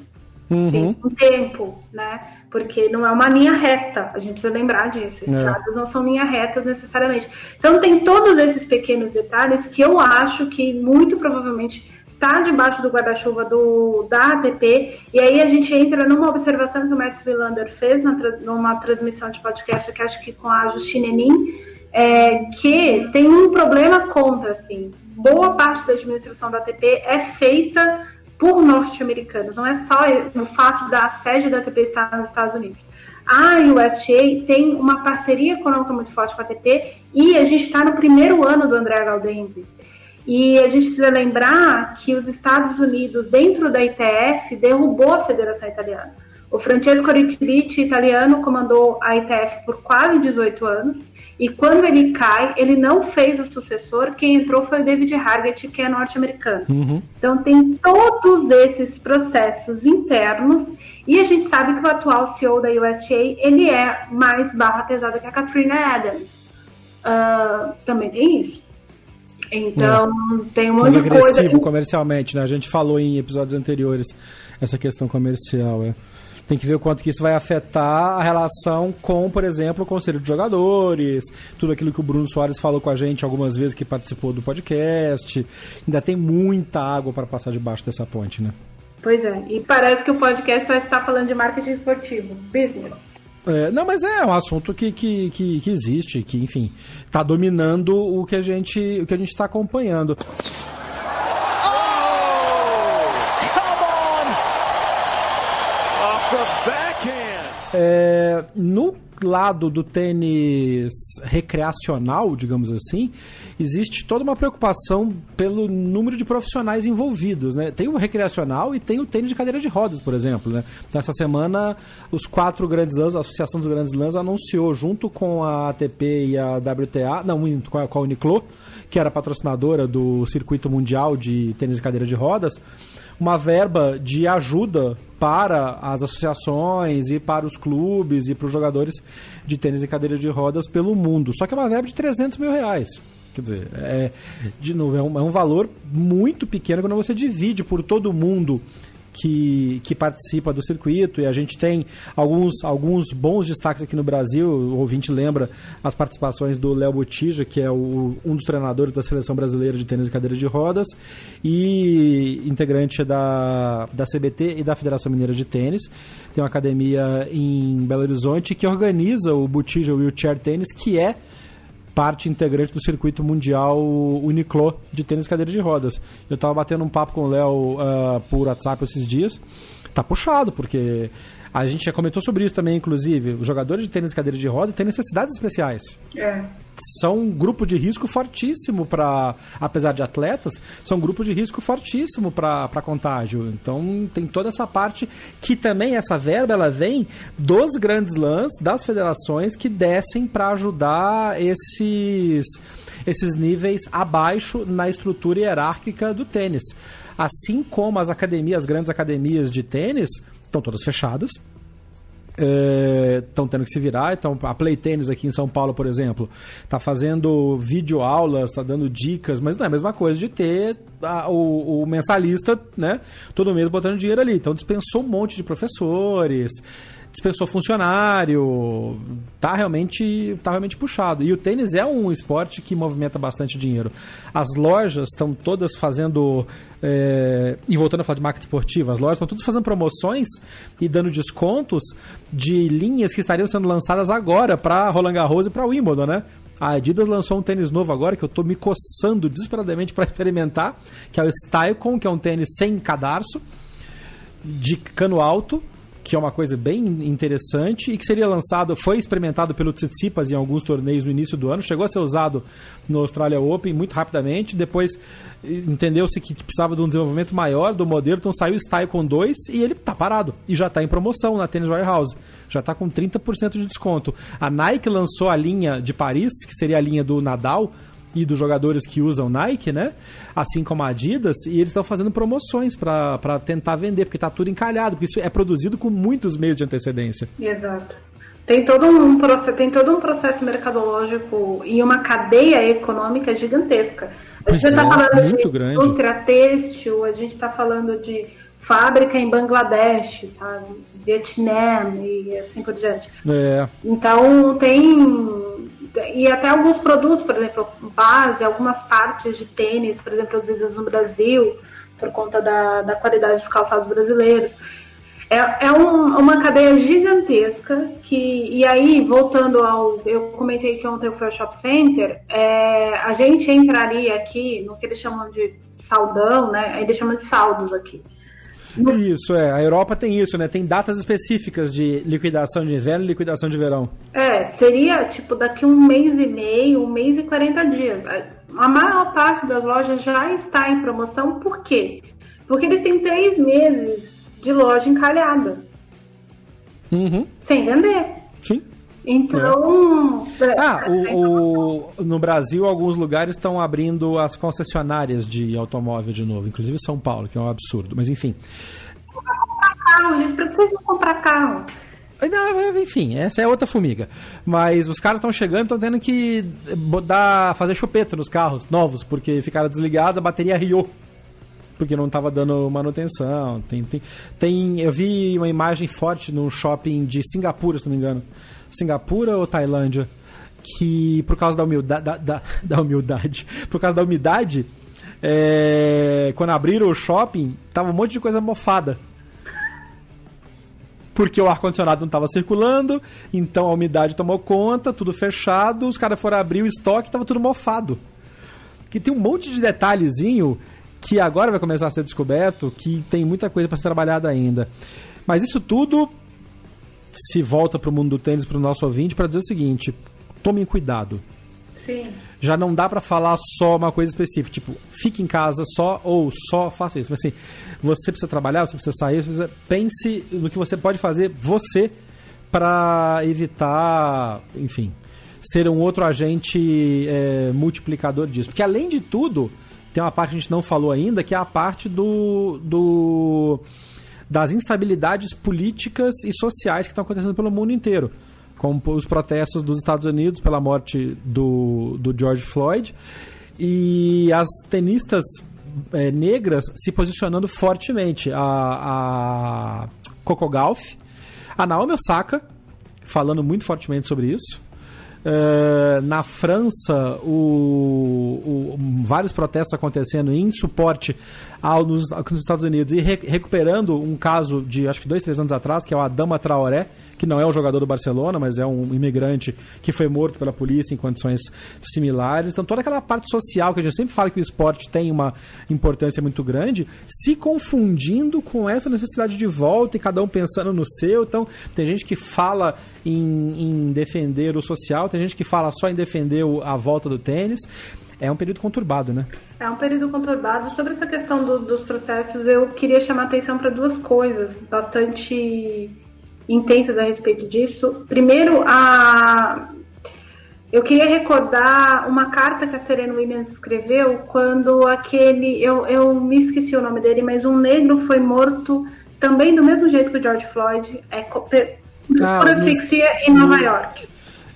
Uhum. Tem um tempo, né? Porque não é uma linha reta, a gente precisa lembrar disso. Os é. não são linhas retas necessariamente. Então tem todos esses pequenos detalhes que eu acho que muito provavelmente está debaixo do guarda-chuva do, da ATP, e aí a gente entra numa observação que o Max Willander fez na, numa transmissão de podcast, que acho que com a Justine Nin, é, que tem um problema contra, assim. Boa parte da administração da ATP é feita por norte-americanos, não é só no fato da sede da ATP estar nos Estados Unidos. A USTA tem uma parceria econômica muito forte com a ATP e a gente está no primeiro ano do André Gaudenzi. E a gente precisa lembrar que os Estados Unidos, dentro da ITF, derrubou a Federação Italiana. O Francesco Rizziti, italiano, comandou a ITF por quase 18 anos E quando ele cai, ele não fez o sucessor, quem entrou foi o David Hargett, que é norte-americano. Uhum. Então tem todos esses processos internos e a gente sabe que o atual CEO da USA, ele é mais barra pesada que a Katrina Adams. Uh, também tem isso. Então, é. tem um monte Mais de coisa... agressivo comercialmente, né? A gente falou em episódios anteriores essa questão comercial, é tem que ver o quanto que isso vai afetar a relação com, por exemplo, o conselho de jogadores, tudo aquilo que o Bruno Soares falou com a gente algumas vezes que participou do podcast. Ainda tem muita água para passar debaixo dessa ponte, né? Pois é, e parece que o podcast vai estar falando de marketing esportivo, business. É, não, mas é um assunto que, que, que, que existe, que, enfim, está dominando o que a gente o que a gente está acompanhando. É, no lado do tênis recreacional, digamos assim, existe toda uma preocupação pelo número de profissionais envolvidos, né? Tem o recreacional e tem o tênis de cadeira de rodas, por exemplo, né? Então, essa semana, os quatro grandes lãs, a Associação dos Grandes Lãs anunciou, junto com a ATP e a WTA, não, com a, com a Uniqlo, que era patrocinadora do circuito mundial de tênis de cadeira de rodas, uma verba de ajuda para as associações e para os clubes e para os jogadores de tênis e cadeira de rodas pelo mundo. Só que é uma verba de 300 mil reais. Quer dizer, é, de novo, é um, é um valor muito pequeno quando você divide por todo mundo que, que participa do circuito e a gente tem alguns, alguns bons destaques aqui no Brasil. O ouvinte lembra as participações do Léo Botija, que é o, um dos treinadores da seleção brasileira de tênis e cadeira de rodas e integrante da, da CBT e da Federação Mineira de Tênis. Tem uma academia em Belo Horizonte que organiza o Botija Wheelchair Tênis, que é parte integrante do circuito mundial Uniqlo de tênis cadeira de rodas. Eu estava batendo um papo com o Léo uh, por WhatsApp esses dias. Tá puxado, porque a gente já comentou sobre isso também, inclusive. Os jogadores de tênis cadeira de rodas têm necessidades especiais. É. São um grupo de risco fortíssimo para, apesar de atletas, são um grupo de risco fortíssimo para contágio. Então tem toda essa parte que também essa verba ela vem dos grandes lãs, das federações que descem para ajudar esses esses níveis abaixo na estrutura hierárquica do tênis. Assim como as academias, as grandes academias de tênis, estão todas fechadas. Estão é, tendo que se virar. Então, a Play Tennis aqui em São Paulo, por exemplo, está fazendo vídeo aulas, está dando dicas, mas não é a mesma coisa de ter a, o, o mensalista, né? Todo mês botando dinheiro ali. Então, dispensou um monte de professores dispensou funcionário, tá realmente, tá realmente puxado. E o tênis é um esporte que movimenta bastante dinheiro. As lojas estão todas fazendo, é, e voltando a falar de marca esportiva, as lojas estão todas fazendo promoções e dando descontos de linhas que estariam sendo lançadas agora para Roland Garros e para Wimbledon, né? A Adidas lançou um tênis novo agora que eu estou me coçando desesperadamente para experimentar, que é o Stylecon, que é um tênis sem cadarço, de cano alto, que é uma coisa bem interessante e que seria lançado, foi experimentado pelo Tsitsipas em alguns torneios no início do ano, chegou a ser usado no Australia Open muito rapidamente, depois entendeu-se que precisava de um desenvolvimento maior do modelo, então saiu o Style com 2 e ele tá parado. E já está em promoção na Tennis Warehouse, já está com 30% de desconto. A Nike lançou a linha de Paris, que seria a linha do Nadal, e dos jogadores que usam Nike, né? Assim como a Adidas, e eles estão fazendo promoções para tentar vender, porque está tudo encalhado, porque isso é produzido com muitos meses de antecedência. Exato. Tem todo, um, tem todo um processo mercadológico e uma cadeia econômica gigantesca. A gente está é, falando de grande. a gente está falando de fábrica em Bangladesh, tá? Vietnã e assim por diante. É. Então tem e até alguns produtos, por exemplo, base, algumas partes de tênis, por exemplo, produzidas no Brasil, por conta da, da qualidade dos calçados brasileiros. É, é um, uma cadeia gigantesca que, e aí, voltando ao, eu comentei que ontem foi o Shop Center, é, a gente entraria aqui no que eles chamam de saldão, né? Ainda chamam de saldos aqui. Isso, é. A Europa tem isso, né? Tem datas específicas de liquidação de inverno e liquidação de verão. É, seria tipo daqui um mês e meio, um mês e 40 dias. A maior parte das lojas já está em promoção, por quê? Porque eles têm três meses de loja encalhada. Uhum. Sem vender. Então. É. Ah, o, o, no Brasil, alguns lugares estão abrindo as concessionárias de automóvel de novo, inclusive São Paulo, que é um absurdo. Mas enfim. Eles precisam comprar carro. Não, enfim, essa é outra formiga. Mas os caras estão chegando e estão tendo que dar, fazer chupeta nos carros novos, porque ficaram desligados, a bateria riou. Porque não estava dando manutenção. Tem, tem, tem, eu vi uma imagem forte num shopping de Singapura, se não me engano. Singapura ou Tailândia? Que por causa da humildade, da, da, da humildade, por causa da umidade, é, quando abriram o shopping, tava um monte de coisa mofada porque o ar-condicionado não estava circulando, então a umidade tomou conta, tudo fechado, os caras foram abrir o estoque estava tudo mofado. Que tem um monte de detalhezinho que agora vai começar a ser descoberto, que tem muita coisa para ser trabalhada ainda. Mas isso tudo se volta para o mundo do tênis, para o nosso ouvinte, para dizer o seguinte: tomem cuidado. Sim. Já não dá para falar só uma coisa específica, tipo, fique em casa só ou só faça isso. Mas assim, você precisa trabalhar, você precisa sair, você precisa... pense no que você pode fazer você para evitar, enfim, ser um outro agente é, multiplicador disso. Porque além de tudo, tem uma parte que a gente não falou ainda, que é a parte do, do das instabilidades políticas e sociais que estão acontecendo pelo mundo inteiro como os protestos dos Estados Unidos pela morte do, do George Floyd e as tenistas é, negras se posicionando fortemente. A, a Coco Gauff, a Naomi Osaka falando muito fortemente sobre isso. Uh, na França, o, o, vários protestos acontecendo em suporte ao, nos, nos Estados Unidos e re, recuperando um caso de acho que dois, três anos atrás, que é o Adama Traoré, que não é um jogador do Barcelona, mas é um imigrante que foi morto pela polícia em condições similares. Então, toda aquela parte social que a gente sempre fala que o esporte tem uma importância muito grande, se confundindo com essa necessidade de volta e cada um pensando no seu. Então, tem gente que fala em, em defender o social, tem gente que fala só em defender a volta do tênis é um período conturbado, né? É um período conturbado. Sobre essa questão do, dos processos, eu queria chamar atenção para duas coisas bastante intensas a respeito disso. Primeiro, a eu queria recordar uma carta que a Serena Williams escreveu quando aquele. Eu, eu me esqueci o nome dele, mas um negro foi morto também do mesmo jeito que o George Floyd, é, por ah, asfixia em Nova York.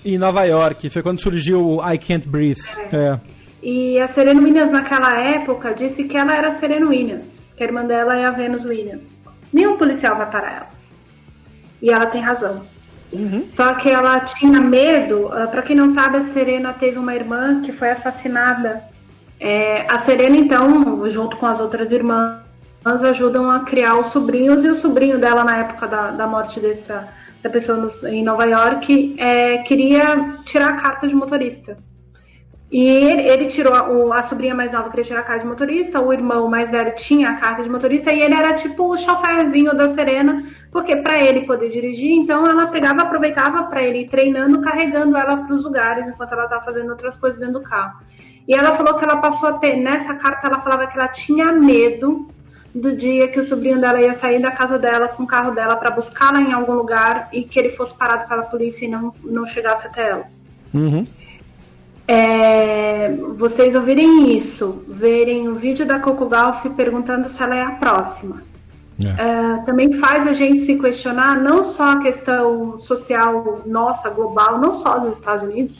Em Nova York, foi quando surgiu o I Can't Breathe. É. É. E a Serena Williams, naquela época, disse que ela era a Serena Williams, que a irmã dela é a Venus Williams. Nenhum policial vai parar ela. E ela tem razão. Uhum. Só que ela tinha medo. Ah, para quem não sabe, a Serena teve uma irmã que foi assassinada. É, a Serena, então, junto com as outras irmãs, ajudam a criar os sobrinhos. E o sobrinho dela, na época da, da morte dessa, da pessoa no, em Nova York, é, queria tirar a carta de motorista. E ele, ele tirou, a, a sobrinha mais nova queria tirar a carta de motorista, o irmão mais velho tinha a carta de motorista e ele era tipo o choferzinho da Serena, porque para ele poder dirigir, então ela pegava, aproveitava para ele ir treinando, carregando ela para os lugares enquanto ela estava fazendo outras coisas dentro do carro. E ela falou que ela passou a ter, nessa carta ela falava que ela tinha medo do dia que o sobrinho dela ia sair da casa dela com o carro dela para buscá-la em algum lugar e que ele fosse parado pela polícia e não, não chegasse até ela. Uhum é, vocês ouvirem isso, verem o vídeo da Coco Golf perguntando se ela é a próxima. É. É, também faz a gente se questionar não só a questão social nossa, global, não só dos Estados Unidos,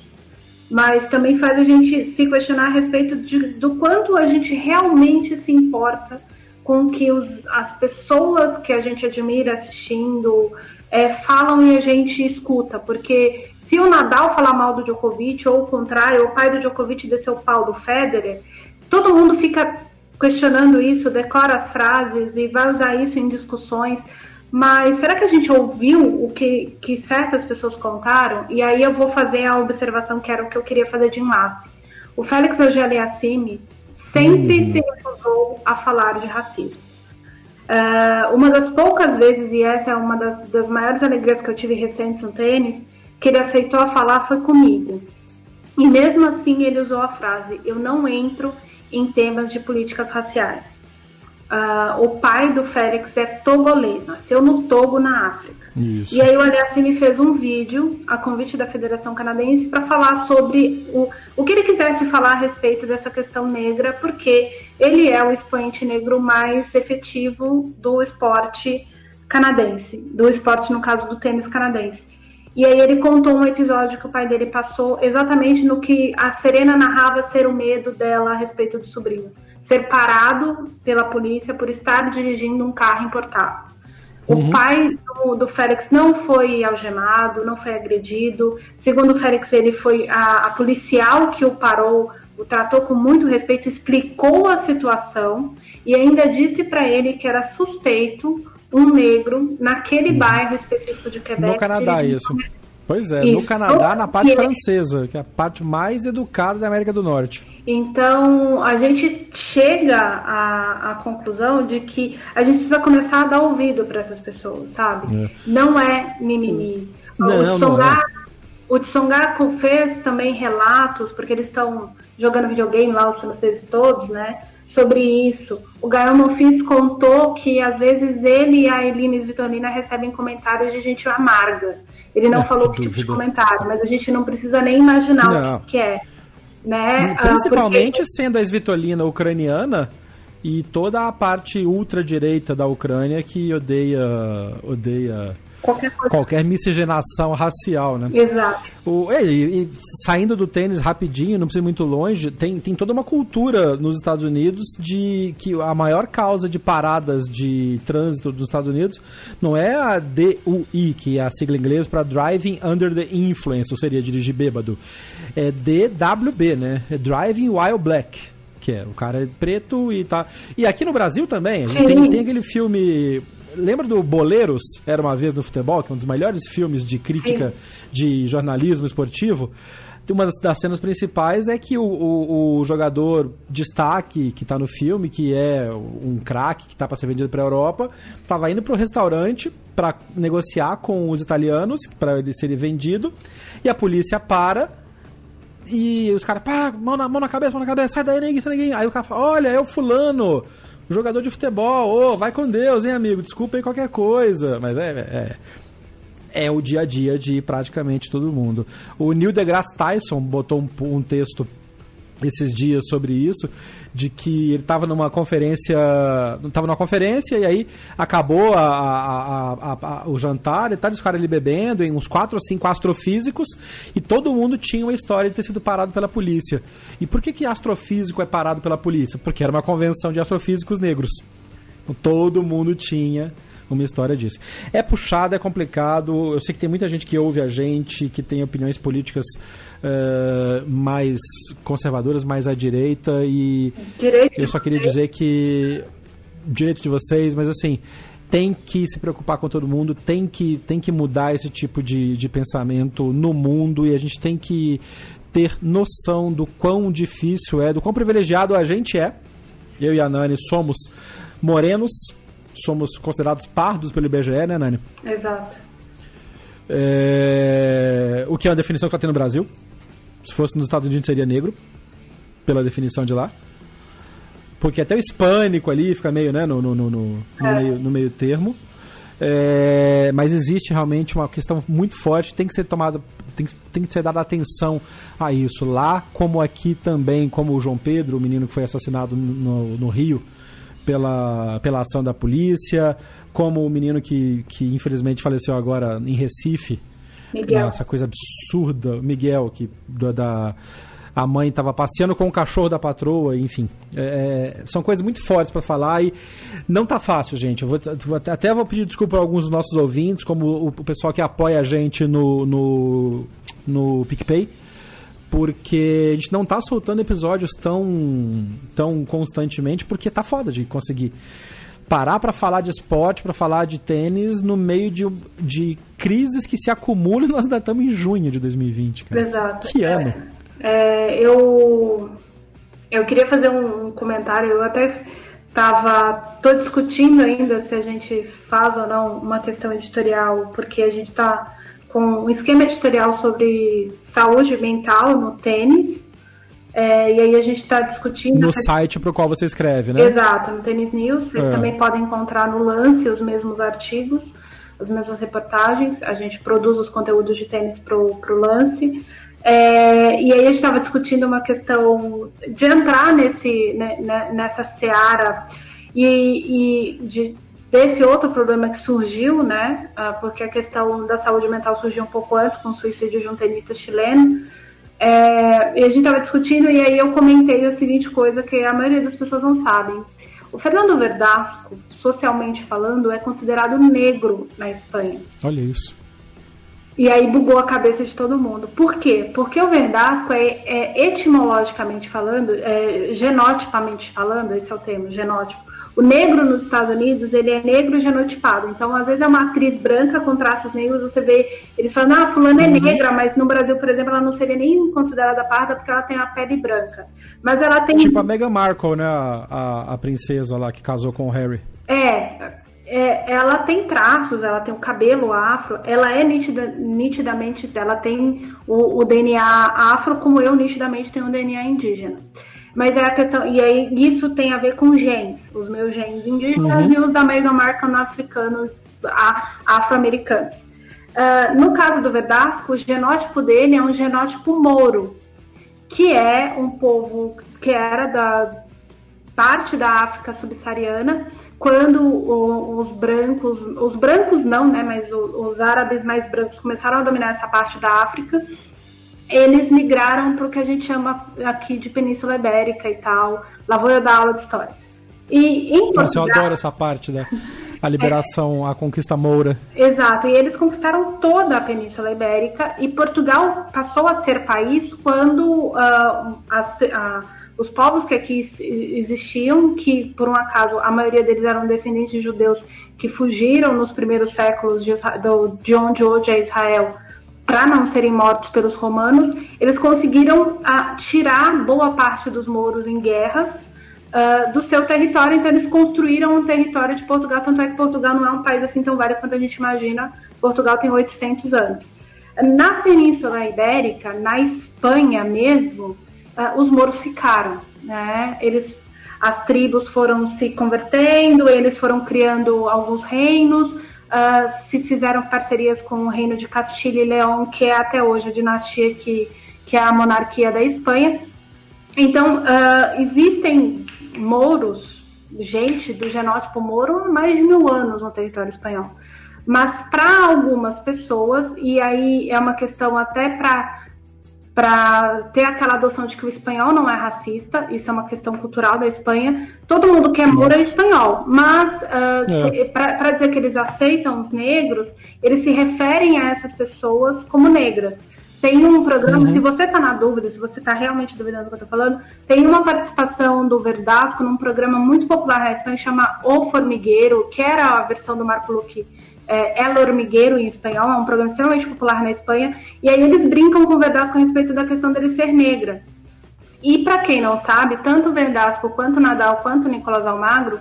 mas também faz a gente se questionar a respeito de, do quanto a gente realmente se importa com que os, as pessoas que a gente admira assistindo é, falam e a gente escuta, porque se o Nadal falar mal do Djokovic, ou o contrário, o pai do Djokovic desceu o pau do Federer, todo mundo fica questionando isso, decora as frases e vai usar isso em discussões. Mas será que a gente ouviu o que, que certas pessoas contaram? E aí eu vou fazer a observação que era o que eu queria fazer de enlace. O Félix Auger-Aliassime sempre uhum. se recusou a falar de racismo. Uh, uma das poucas vezes, e essa é uma das, das maiores alegrias que eu tive recentes no tênis, que ele aceitou a falar foi comigo. E mesmo assim ele usou a frase: Eu não entro em temas de políticas raciais. Uh, o pai do Félix é togolês, nasceu no Togo, na África. Isso. E aí o Aliassime fez um vídeo, a convite da Federação Canadense, para falar sobre o, o que ele quisesse falar a respeito dessa questão negra, porque ele é o expoente negro mais efetivo do esporte canadense, do esporte, no caso do tênis canadense. E aí ele contou um episódio que o pai dele passou exatamente no que a Serena narrava ser o medo dela a respeito do sobrinho ser parado pela polícia por estar dirigindo um carro importado. O uhum. pai do, do, Félix não foi algemado, não foi agredido. Segundo o Félix, ele foi a, a policial que o parou, o tratou com muito respeito, explicou a situação e ainda disse para ele que era suspeito um negro naquele uhum. bairro específico de Quebec. No Canadá, isso. Pois é, isso. no Canadá, na parte francesa, que é a parte mais educada da América do Norte. Então, a gente chega à, à conclusão de que a gente precisa começar a dar ouvido para essas pessoas, sabe? É. Não é mimimi. Não, o Tsonga, o Tsongaku fez também relatos, porque eles estão jogando videogame lá, os franceses todos, né? Sobre isso. O Gael Monfils contou que às vezes ele e a Eline Vitorina recebem comentários de gente amarga. Ele não é, falou que tipo de comentário, mas a gente não precisa nem imaginar não. o que é. Né? Ah, Principalmente Porque... sendo a Svitolina ucraniana e toda a parte ultradireita da Ucrânia que odeia odeia qualquer, qualquer miscigenação racial, né? Exato. O, e, e, saindo do tênis rapidinho, não precisa ir muito longe, tem, tem toda uma cultura nos Estados Unidos de que a maior causa de paradas de trânsito dos Estados Unidos não é a DUI, que é a sigla inglesa para Driving Under the Influence, ou seria dirigir bêbado. É DWB, né? É Driving While Black que é o cara é preto e tá. E aqui no Brasil também, a gente tem, tem aquele filme Lembra do Boleiros? Era uma vez no futebol, que é um dos melhores filmes de crítica de jornalismo esportivo. Uma das, cenas principais é que o, o, o jogador destaque que está no filme, que é um craque que está para ser vendido para a Europa, estava indo para o restaurante para negociar com os italianos para ele ser vendido e a polícia para e os caras, pá, mão na, mão na cabeça, mão na cabeça, sai daí, ninguém, sai ninguém. Aí o cara fala, olha, é o fulano, jogador de futebol, ô, oh, vai com Deus, hein, amigo, desculpa aí qualquer coisa. Mas é, é, é o dia a dia de praticamente todo mundo. O Neil deGrasse Tyson botou um, um texto esses dias sobre isso, de que ele estava numa conferência, estava numa conferência e aí acabou a, a, a, o jantar e tal, os ali bebendo, em uns quatro ou cinco astrofísicos, e todo mundo tinha uma história de ter sido parado pela polícia. E por que que astrofísico é parado pela polícia? Porque era uma convenção de astrofísicos negros. Todo mundo tinha uma história disso. É puxado, é complicado. Eu sei que tem muita gente que ouve a gente, que tem opiniões políticas uh, mais conservadoras, mais à direita. E direito eu só queria dizer que. Direito de vocês, mas assim tem que se preocupar com todo mundo, tem que, tem que mudar esse tipo de, de pensamento no mundo e a gente tem que ter noção do quão difícil é, do quão privilegiado a gente é. Eu e a Nani somos morenos, somos considerados pardos pelo IBGE, né, Nani? Exato. É... O que é uma definição que está tendo no Brasil. Se fosse nos Estados Unidos seria negro, pela definição de lá. Porque até o hispânico ali fica meio, né, no, no, no, no, é. meio, no meio termo. É, mas existe realmente uma questão muito forte, tem que ser tomada, tem, tem que ser dada atenção a isso. Lá, como aqui também, como o João Pedro, o menino que foi assassinado no, no Rio, pela, pela ação da polícia, como o menino que, que infelizmente faleceu agora em Recife. Miguel. Essa coisa absurda, Miguel, que da, a mãe estava passeando com o cachorro da patroa, enfim. É, é são coisas muito fortes para falar e não tá fácil, gente. Eu vou, até vou pedir desculpa a alguns dos nossos ouvintes, como o, o pessoal que apoia a gente no, no, no PicPay porque a gente não tá soltando episódios tão, tão constantemente, porque tá foda de conseguir parar para falar de esporte, para falar de tênis no meio de, de crises que se acumulam e nós ainda estamos em junho de 2020, cara. Exato. Que ano. É, é, eu, eu queria fazer um comentário, eu até estava tô discutindo ainda se a gente faz ou não uma questão editorial, porque a gente está com um esquema editorial sobre saúde mental no tênis. É, e aí a gente está discutindo. No site para o qual você escreve, né? Exato, no Tênis News. Vocês é. também podem encontrar no lance os mesmos artigos, as mesmas reportagens. A gente produz os conteúdos de tênis para o lance. É, e aí a gente estava discutindo uma questão de entrar nesse, né, né nessa seara e, e de, desse outro problema que surgiu, né? Ah, porque a questão da saúde mental surgiu um pouco antes com o suicídio de um tenista chileno. É, e a gente estava discutindo e aí eu comentei a seguinte coisa que a maioria das pessoas não sabem. O Fernando Verdasco, socialmente falando, é considerado negro na Espanha. Olha isso. E aí bugou a cabeça de todo mundo. Por quê? Porque o Verdasco é, é etimologicamente falando, é, genotipamente falando, esse é o termo, genótipo, o negro nos Estados Unidos, ele é negro genotipado. Então, às vezes é uma atriz branca com traços negros, você vê eles falando, ah, fulana é uhum. negra, mas no Brasil, por exemplo, ela não seria nem considerada parda porque ela tem a pele branca. Mas ela tem... Tipo a Meghan Markle, né, a, a, a princesa lá que casou com o Harry. É, é, ela tem traços, ela tem o cabelo afro, ela é nitida, nitidamente, ela tem o, o, DNA afro, como eu nitidamente tenho o DNA indígena. Mas é a questão, e aí isso tem a ver com genes, os meus genes indígenas uhum. e os da Mesoamerican africanos, afro-americanos. Uh, no caso do Vedasco, o genótipo dele é um genótipo moro, que é um povo que era da parte da África subsaariana, quando os brancos, os brancos não, né, mas os árabes mais brancos começaram a dominar essa parte da África, eles migraram para o que a gente chama aqui de Península Ibérica e tal. Lá vou eu dar aula de história. E em Nossa, Portugal... eu adoro essa parte da a liberação, é. a conquista moura. Exato, e eles conquistaram toda a Península Ibérica e Portugal passou a ser país quando uh, a, a, os povos que aqui existiam, que por um acaso a maioria deles eram descendentes de judeus que fugiram nos primeiros séculos de, de onde hoje é Israel para não serem mortos pelos romanos, eles conseguiram ah, tirar boa parte dos mouros em guerras uh, do seu território, então eles construíram um território de Portugal, tanto é que Portugal não é um país assim tão velho quanto a gente imagina, Portugal tem 800 anos. Na Península Ibérica, na Espanha mesmo, uh, os mouros ficaram, né? Eles, as tribos foram se convertendo, eles foram criando alguns reinos, uh, se fizeram parcerias com o reino de Castilha e León, que é até hoje a dinastia que, que é a monarquia da Espanha. Então, uh, existem mouros, gente do genótipo mouro, há mais de mil anos no território espanhol. Mas para algumas pessoas, e aí é uma questão até para para ter aquela adoção de que o espanhol não é racista, isso é uma questão cultural da Espanha. Todo mundo que é moura é espanhol, mas uh, é. para dizer que eles aceitam os negros, eles se referem a essas pessoas como negras. Tem um programa, uhum. se você está na dúvida, se você está realmente duvidando do que eu estou falando, tem uma participação do Verdasco num programa muito popular na Espanha, chama O Formigueiro, que era a versão do Marco Luque é, El Hormigueiro em espanhol, é um programa extremamente popular na Espanha, e aí eles brincam com o Verdasco a respeito da questão dele ser negra. E para quem não sabe, tanto o Verdasco quanto o Nadal quanto Nicolás Almagro,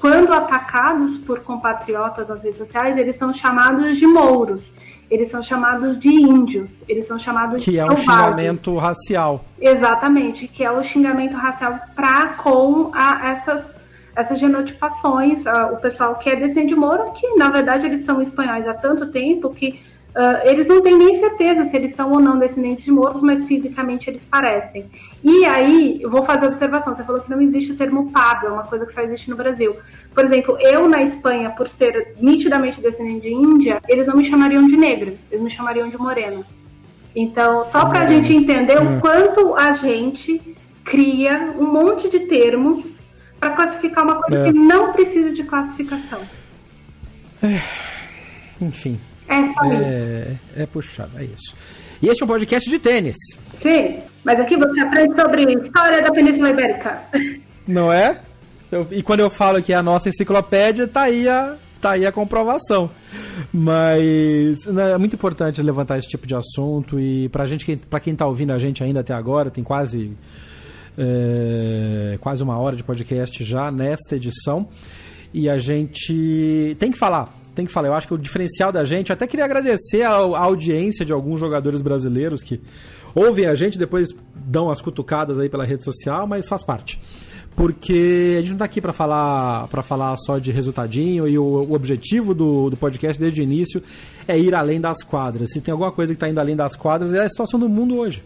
quando atacados por compatriotas nas redes sociais, eles são chamados de mouros, eles são chamados de índios, eles são chamados que de é um xingamento racial. Exatamente, que é o xingamento racial para com a, essas essas genotipações, uh, o pessoal que é descendente de Moro, que na verdade eles são espanhóis há tanto tempo que uh, eles não têm nem certeza se eles são ou não descendentes de Moros, mas fisicamente eles parecem. E aí, eu vou fazer a observação, você falou que não existe o termo pardo, é uma coisa que só existe no Brasil. Por exemplo, eu na Espanha, por ser nitidamente descendente de Índia, eles não me chamariam de negra, eles me chamariam de morena. Então, só para a gente entender o quanto a gente cria um monte de termos para classificar uma coisa é. que não precisa de classificação. É, enfim. É, só é, é puxado, é isso. E este é um podcast de tênis. Sim, mas aqui você aprende sobre história da Península Ibérica. Não é? Eu, e quando eu falo que é a nossa enciclopédia, tá aí a, tá aí a comprovação. Mas né, é muito importante levantar esse tipo de assunto e pra gente, para quem tá ouvindo a gente ainda até agora, tem quase é, quase uma hora de podcast já nesta edição. E a gente tem que falar, tem que falar, eu acho que o diferencial da gente, até queria agradecer a, a audiência de alguns jogadores brasileiros que ouvem a gente, depois dão as cutucadas aí pela rede social, mas faz parte. Porque a gente não tá aqui para falar para falar só de resultadinho e o, o objetivo do, do podcast desde o início é ir além das quadras. Se tem alguma coisa que está indo além das quadras é a situação do mundo hoje.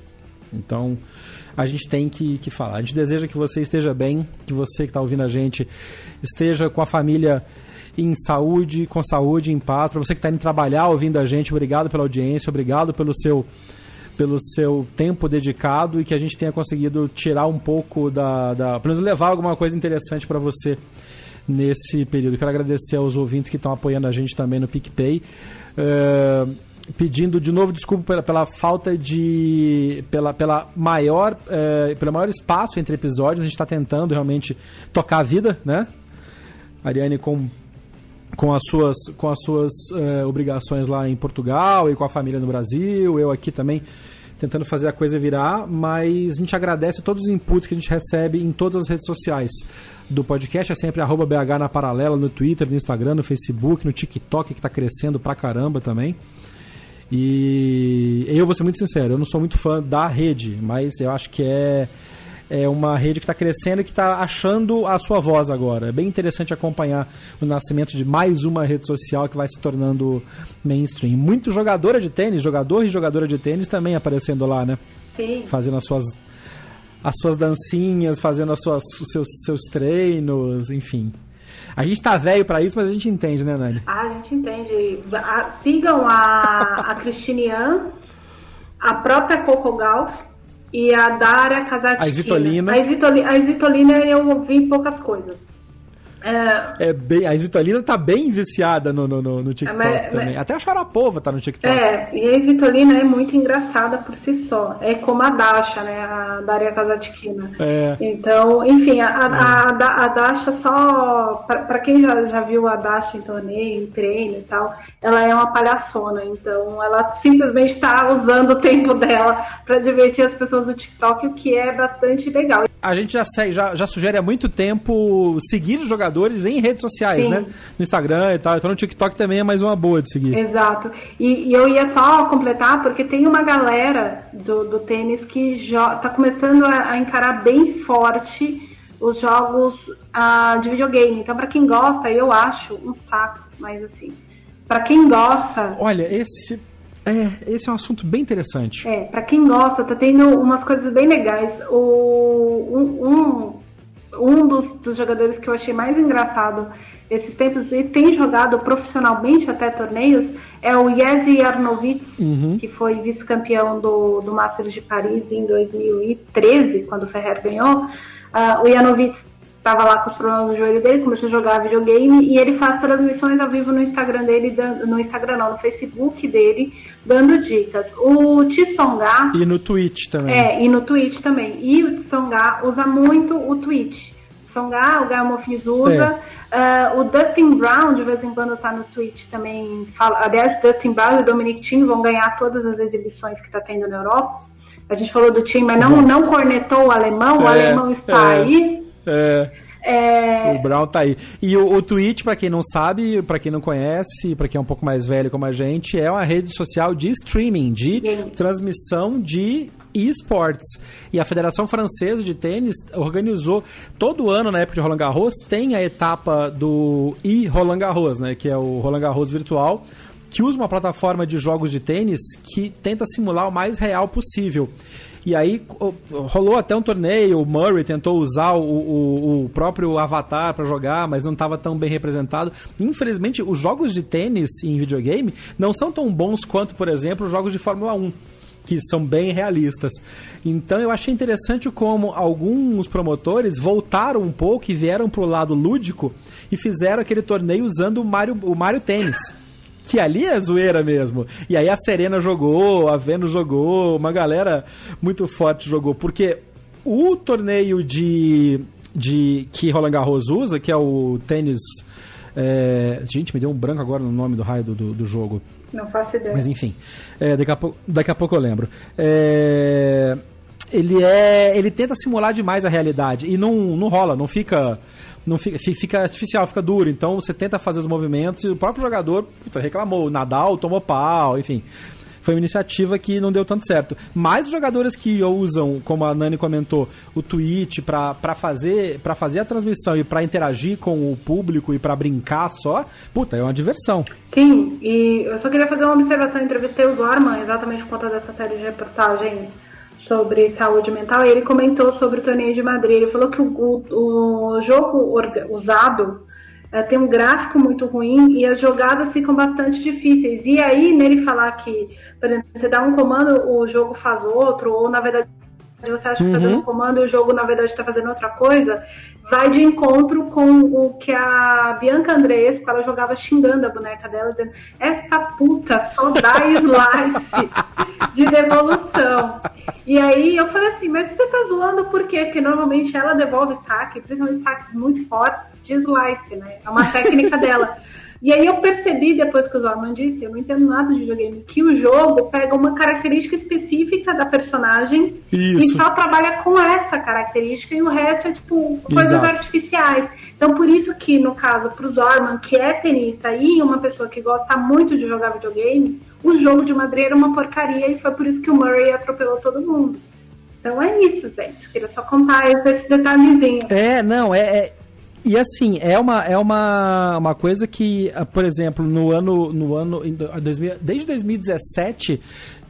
Então, a gente tem que, que falar. A gente deseja que você esteja bem, que você que está ouvindo a gente esteja com a família em saúde, com saúde, em paz. Para você que está indo trabalhar ouvindo a gente, obrigado pela audiência, obrigado pelo seu pelo seu tempo dedicado e que a gente tenha conseguido tirar um pouco da, da pelo menos levar alguma coisa interessante para você nesse período. Quero agradecer aos ouvintes que estão apoiando a gente também no PicPay. Uh, pedindo de novo desculpa pela, pela falta de. pela, pela maior. É, pelo maior espaço entre episódios. A gente está tentando realmente tocar a vida, né? Ariane com. Com as suas, com as suas é, obrigações lá em Portugal e com a família no Brasil, eu aqui também tentando fazer a coisa virar, mas a gente agradece todos os inputs que a gente recebe em todas as redes sociais do podcast. É sempre arroba BH na paralela, no Twitter, no Instagram, no Facebook, no TikTok, que está crescendo pra caramba também. E eu vou ser muito sincero, eu não sou muito fã da rede, mas eu acho que é, é uma rede que está crescendo e que está achando a sua voz agora. É bem interessante acompanhar o nascimento de mais uma rede social que vai se tornando mainstream. Muito jogadora de tênis, jogador e jogadora de tênis também aparecendo lá, né? Sim. Fazendo as suas as suas dancinhas, fazendo as suas, os seus, seus treinos, enfim. A gente tá velho para isso, mas a gente entende, né, Nani? Ah, a gente entende. A, sigam a, a Cristinian, a própria Coco Gauss e a Dária Casatina. A Svitolina. A Svitolina, a Svitolina eu ouvi poucas coisas. É, é bem, a Svitolina tá bem viciada no, no, no, no TikTok mas, também. Mas, Até a Sharapova tá no TikTok. É, e a Svitolina é muito engraçada por si só. É como a Dasha, né? A Daria Kazatkina. É. Então, enfim, a, a, a, a Dasha só. Pra, pra quem já, já viu a Dasha em torneio, em treino e tal, ela é uma palhaçona. Então, ela simplesmente tá usando o tempo dela para divertir as pessoas do TikTok, o que é bastante legal. A gente já, já, já sugere há muito tempo seguir os jogadores em redes sociais, Sim. né? No Instagram e tal. Então no TikTok também é mais uma boa de seguir. Exato. E, e eu ia só completar, porque tem uma galera do, do tênis que está começando a, a, encarar bem forte os jogos uh, de videogame. Então, para quem gosta, eu acho um saco, mas assim. Para quem gosta. Olha, esse é, esse é um assunto bem interessante. É, para quem gosta, tá tendo umas coisas bem legais. O, um, um, um dos, dos, jogadores que eu achei mais engraçado esses tempos e tem jogado profissionalmente até torneios é o Jezi Arnovitz, uhum. que foi vice-campeão do, do Masters de Paris em 2013, quando o Ferrer ganhou. Uh, o Janovic estava lá com os problemas do joelho dele, começou a jogar videogame e ele faz transmissões ao vivo no Instagram dele, no Instagram não, no Facebook dele, dando dicas. O Tsonga... E no Twitch também. É, e no Twitch também. E o Tsonga usa muito o Twitch. Tsonga, o Gael Mofis usa. É. Uh, o Dustin Brown, de vez em quando, tá no Twitch também. Fala, aliás, Dustin Brown e o Dominic Thiem vão ganhar todas as exibições que está tendo na Europa. A gente falou do Thiem, mas não, não cornetou o alemão. O É, alemão está é. aí. É. É, O Brown tá aí. E o, o Twitch, pra quem não sabe, pra quem não conhece, pra quem é um pouco mais velho como a gente, é uma rede social de streaming, de Sim. transmissão de esportes. E a Federação Francesa de Tênis organizou todo ano na época de Roland Garros tem a etapa do e Roland Garros, né, que é o Roland Garros virtual, que usa uma plataforma de jogos de tênis que tenta simular o mais real possível. E aí rolou até um torneio, o Murray tentou usar o, o- o próprio avatar para jogar, mas não estava tão bem representado. Infelizmente, os jogos de tênis em videogame não são tão bons quanto, por exemplo, os jogos de Fórmula 1 que são bem realistas. Então eu achei interessante como alguns promotores voltaram um pouco e vieram pro lado lúdico e fizeram aquele torneio usando o Mario, o Mario Tênis. Que ali é zoeira mesmo. E aí a Serena jogou, a Venus jogou, uma galera muito forte jogou. Porque o torneio de, de que Roland Garros usa, que é o tênis. é, gente, me deu um branco agora no nome do raio do, do, do jogo. não faço ideia. Mas enfim, é, daqui, a pouco, daqui a pouco eu lembro. É, ele é. Ele tenta simular demais a realidade. E não, não rola, não fica não fica, fica artificial, fica duro. Então você tenta fazer os movimentos e o próprio jogador puta, reclamou. Nadal tomou pau, enfim foi uma iniciativa que não deu tanto certo. Mas os jogadores que usam, como a Nani comentou, o Twitch para fazer, pra fazer a transmissão e para interagir com o público e para brincar só, puta, é uma diversão. Sim, e eu só queria fazer uma observação. Entrevistei o Zorman exatamente por conta dessa série de reportagens sobre saúde mental ele comentou sobre o torneio de Madrid. Ele falou que o, o, o jogo usado é, tem um gráfico muito ruim e as jogadas ficam bastante difíceis. E aí, nele falar que, por exemplo, você dá um comando, o jogo faz outro, ou na verdade você acha que está dando um comando e o jogo na verdade está fazendo outra coisa, vai de encontro com o que a Bianca Andresco, ela jogava xingando a boneca dela, dizendo, essa puta só dá slice de devolução. E aí eu falei assim, mas você tá zoando por quê? Porque normalmente ela devolve saque, principalmente saques muito fortes, de slice, né? É uma técnica dela. E aí eu percebi, depois que o Zorman disse, eu não entendo nada de videogame, que o jogo pega uma característica específica da personagem Isso. e só trabalha com essa característica e o resto é tipo coisas Exato. artificiais. Então por isso que, no caso, pro Zorman, que é tenista e uma pessoa que gosta muito de jogar videogame, o jogo de Madrid era uma porcaria e foi por isso que o Murray atropelou todo mundo. Então é isso, gente. Queria só contar esse detalhezinho. É, não, é, é e assim, é uma, é uma, uma coisa que, ah, por exemplo, no ano. No ano desde 2017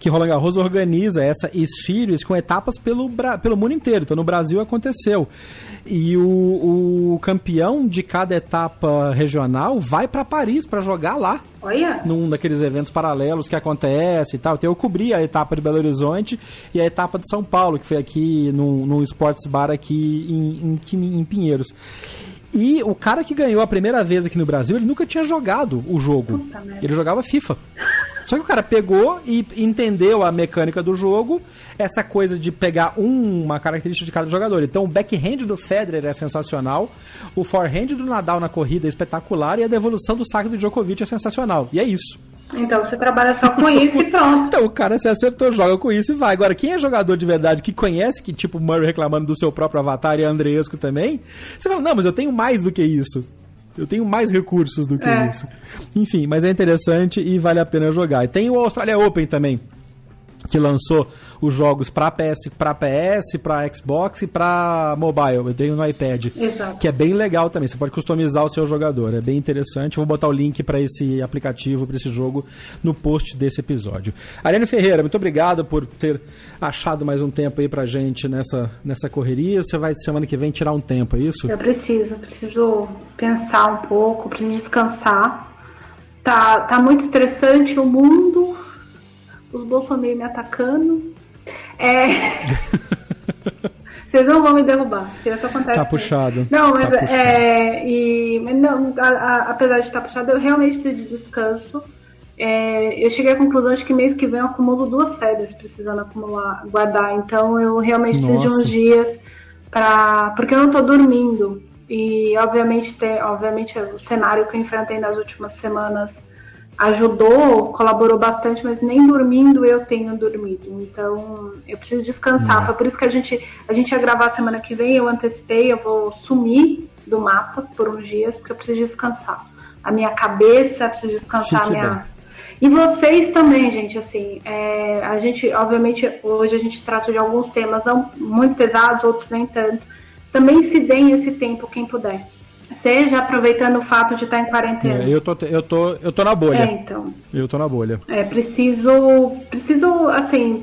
que Roland Garros organiza essa Esfírios com etapas pelo, pelo mundo inteiro. Então no Brasil aconteceu. E o, o campeão de cada etapa regional vai para Paris para jogar lá. Olha. Num daqueles eventos paralelos que acontece e tal. Então eu cobri a etapa de Belo Horizonte e a etapa de São Paulo, que foi aqui num, num Sports Bar aqui em, em, em Pinheiros. E o cara que ganhou a primeira vez aqui no Brasil, ele nunca tinha jogado o jogo. Ele jogava FIFA. Só que o cara pegou e entendeu a mecânica do jogo, essa coisa de pegar uma característica de cada jogador. Então, o backhand do Federer é sensacional, o forehand do Nadal na corrida é espetacular e a devolução do saque do Djokovic é sensacional. E é isso. Então você trabalha só com isso e pronto. então o cara se acertou, joga com isso e vai. Agora, quem é jogador de verdade que conhece, que tipo Murray reclamando do seu próprio avatar e Andreesco também, você fala, não, mas eu tenho mais do que isso. Eu tenho mais recursos do que é. isso. Enfim, mas é interessante e vale a pena jogar. E tem o Australia Open também, que lançou os jogos para PS, para PS, para Xbox e para mobile. Eu tenho no iPad, Exato. que é bem legal também. Você pode customizar o seu jogador, é bem interessante. vou botar o link para esse aplicativo, para esse jogo no post desse episódio. Ariane Ferreira, muito obrigado por ter achado mais um tempo aí pra gente nessa nessa correria. Você vai semana que vem tirar um tempo, é isso? Eu preciso, preciso pensar um pouco, preciso descansar. Tá, tá muito estressante o mundo, os bolsonaro me atacando. É. Vocês não vão me derrubar. Isso acontece. Tá puxado. Não, mas tá é. E, mas não, a, a, apesar de estar puxado, eu realmente preciso de descanso. É, eu cheguei à conclusão de que mês que vem eu acumulo duas férias precisando acumular, guardar. Então eu realmente Nossa. preciso de uns dias para porque eu não estou dormindo. E obviamente, tem, obviamente o cenário que eu enfrentei nas últimas semanas ajudou, colaborou bastante, mas nem dormindo eu tenho dormido. Então eu preciso descansar. Uhum. Foi por isso que a gente, a gente ia gravar semana que vem, eu antecipei, eu vou sumir do mapa por uns dias, porque eu preciso descansar. A minha cabeça, preciso descansar a minha. E vocês também, gente, assim, é, a gente, obviamente, hoje a gente trata de alguns temas não muito pesados, outros nem tanto. Também se deem esse tempo quem puder seja aproveitando o fato de estar em quarentena. É, eu, tô, eu, tô, eu tô na bolha. É, então. Eu tô na bolha. É, preciso, preciso, assim,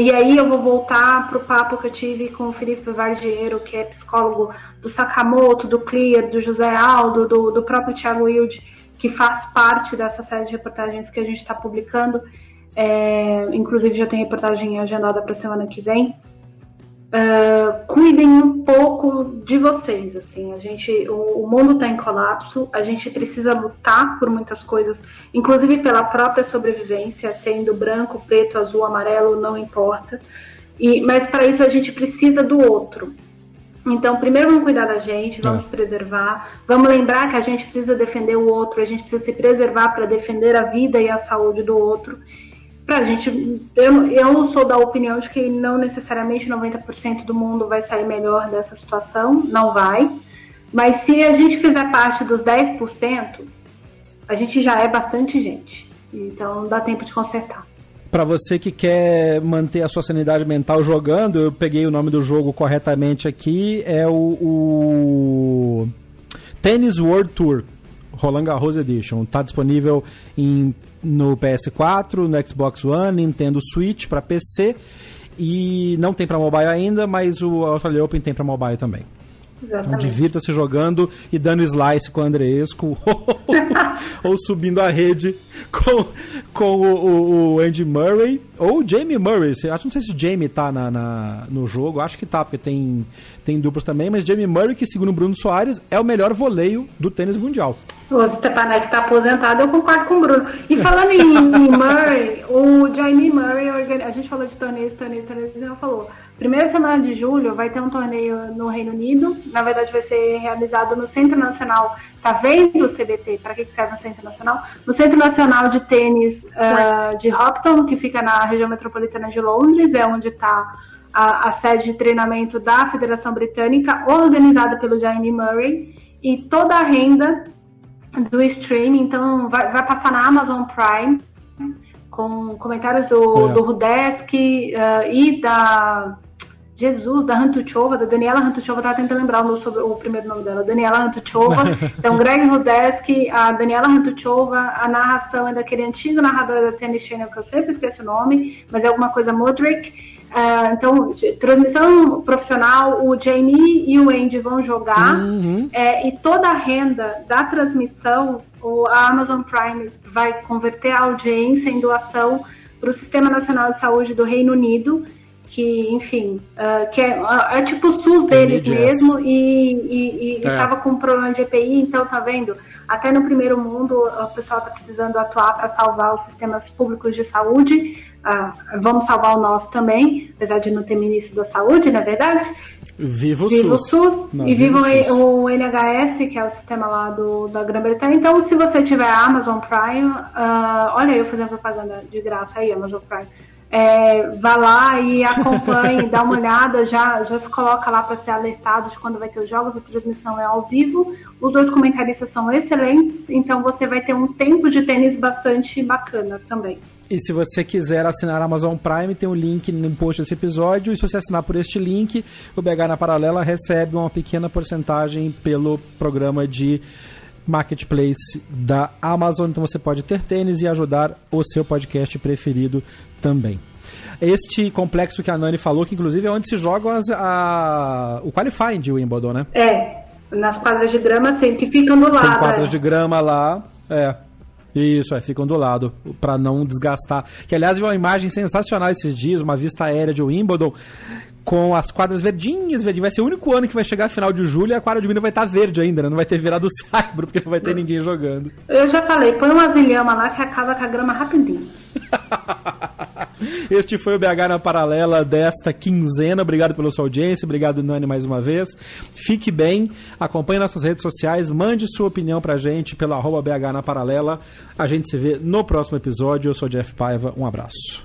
e aí eu vou voltar pro papo que eu tive com o Felipe Vardiero, que é psicólogo do Sakamoto, do Clear, do José Aldo, do, do próprio Thiago Wilde, que faz parte dessa série de reportagens que a gente está publicando. É, inclusive já tem reportagem agendada para semana que vem. Uh, cuidem um pouco de vocês, assim, a gente, o, o mundo está em colapso, a gente precisa lutar por muitas coisas, inclusive pela própria sobrevivência, sendo branco, preto, azul, amarelo, não importa. E, mas para isso a gente precisa do outro. Então, primeiro vamos cuidar da gente, vamos é. preservar, vamos lembrar que a gente precisa defender o outro, a gente precisa se preservar para defender a vida e a saúde do outro pra gente, eu, eu sou da opinião de que não necessariamente 90% do mundo vai sair melhor dessa situação, não vai. Mas se a gente fizer parte dos 10%, a gente já é bastante gente. Então dá tempo de consertar. Para você que quer manter a sua sanidade mental jogando, eu peguei o nome do jogo corretamente aqui, é o, o Tennis World Tour. Roland Garros Edition. Está disponível em, no PS4, no Xbox One, Nintendo Switch para PC e não tem para mobile ainda, mas o Australia Open tem para mobile também. Então divirta-se jogando e dando slice com o Andreesco ou subindo a rede com, com o, o, Andy Murray ou o Jamie Murray. Acho não sei se o Jamie tá na, na, no jogo, acho que tá, porque tem, tem duplas também, mas Jamie Murray, que segundo o Bruno Soares, é o melhor voleio do tênis mundial. O Stepanek tá aposentado, eu concordo com o Bruno. E falando em, em Murray, o Jamie Murray, a gente falou de torneios, torneios, torneios, ele falou Primeira semana de julho vai ter um torneio no Reino Unido. Na verdade, vai ser realizado no Centro Nacional. Tá vendo o CBT? Para que serve o Centro Nacional? No Centro Nacional de Tênis uh, de Hopton, que fica na região metropolitana de Londres, é onde está a, a, sede de treinamento da Federação Britânica, organizada pelo Jamie Murray. E toda a renda do streaming, então, vai, vai passar na Amazon Prime com comentários do, é. do Rudesk uh, e da Jesus, da Hantuchova, da Daniela Hantuchova, estava tentando lembrar o, sobre, o primeiro nome dela, Daniela Hantuchova, então Greg Rudeski, a Daniela Hantuchova, a narração é daquele antigo narrador da Tennis Channel, que eu sempre esqueço o nome, mas é alguma coisa Mudrick, Uh, então, transmissão profissional, o Jamie e o Andy vão jogar. Uhum. é, e toda a renda da transmissão, o, a Amazon Prime vai converter a audiência em doação para o Sistema Nacional de Saúde do Reino Unido que, enfim, uh, que é, é, tipo o SUS deles mesmo e estava é. com um problema de EPI, então tá vendo? Até no primeiro mundo o pessoal está precisando atuar para salvar os sistemas públicos de saúde. Uh, vamos salvar o nosso também, apesar de não ter ministro da saúde, na é verdade. Viva o viva SUS. O SUS não, e viva o, o, NHS, que é o sistema lá do, da Grã-Bretanha. Então, se você tiver Amazon Prime, uh, olha eu fazendo propaganda de graça aí, Amazon Prime é, vá lá e acompanhe, dá uma olhada, já, já se coloca lá para ser alertado de quando vai ter os jogos, a transmissão é ao vivo. Os dois comentaristas são excelentes, então você vai ter um tempo de tênis bastante bacana também. E se você quiser assinar a Amazon Prime, tem um link no post desse episódio. E se você assinar por este link, o BH na Paralela recebe uma pequena porcentagem pelo programa de marketplace da Amazon. Então você pode ter tênis e ajudar o seu podcast preferido também. Este complexo que a Nani falou, que inclusive é onde se jogam as, a, o qualifying de Wimbledon, né? É, nas quadras de grama sim, que ficam do lado. Tem quadras é. de grama lá, é. Isso, é, ficam do lado, para não desgastar. Que aliás, viu uma imagem sensacional esses dias, uma vista aérea de Wimbledon, com as quadras verdinhas, verdinhas. Vai ser o único ano que vai chegar a final de julho e a quadra de Minas vai estar tá verde ainda, né? Não vai ter virado saibro, porque não vai ter ninguém jogando. Eu já falei, põe uma vilhama lá que acaba com a grama rapidinho. Este foi o BH na Paralela desta quinzena. Obrigado pela sua audiência, obrigado, Nani, mais uma vez. Fique bem, acompanhe nossas redes sociais, mande sua opinião pra gente pelo arroba BH na Paralela. A gente se vê no próximo episódio. Eu sou Jeff Paiva, um abraço.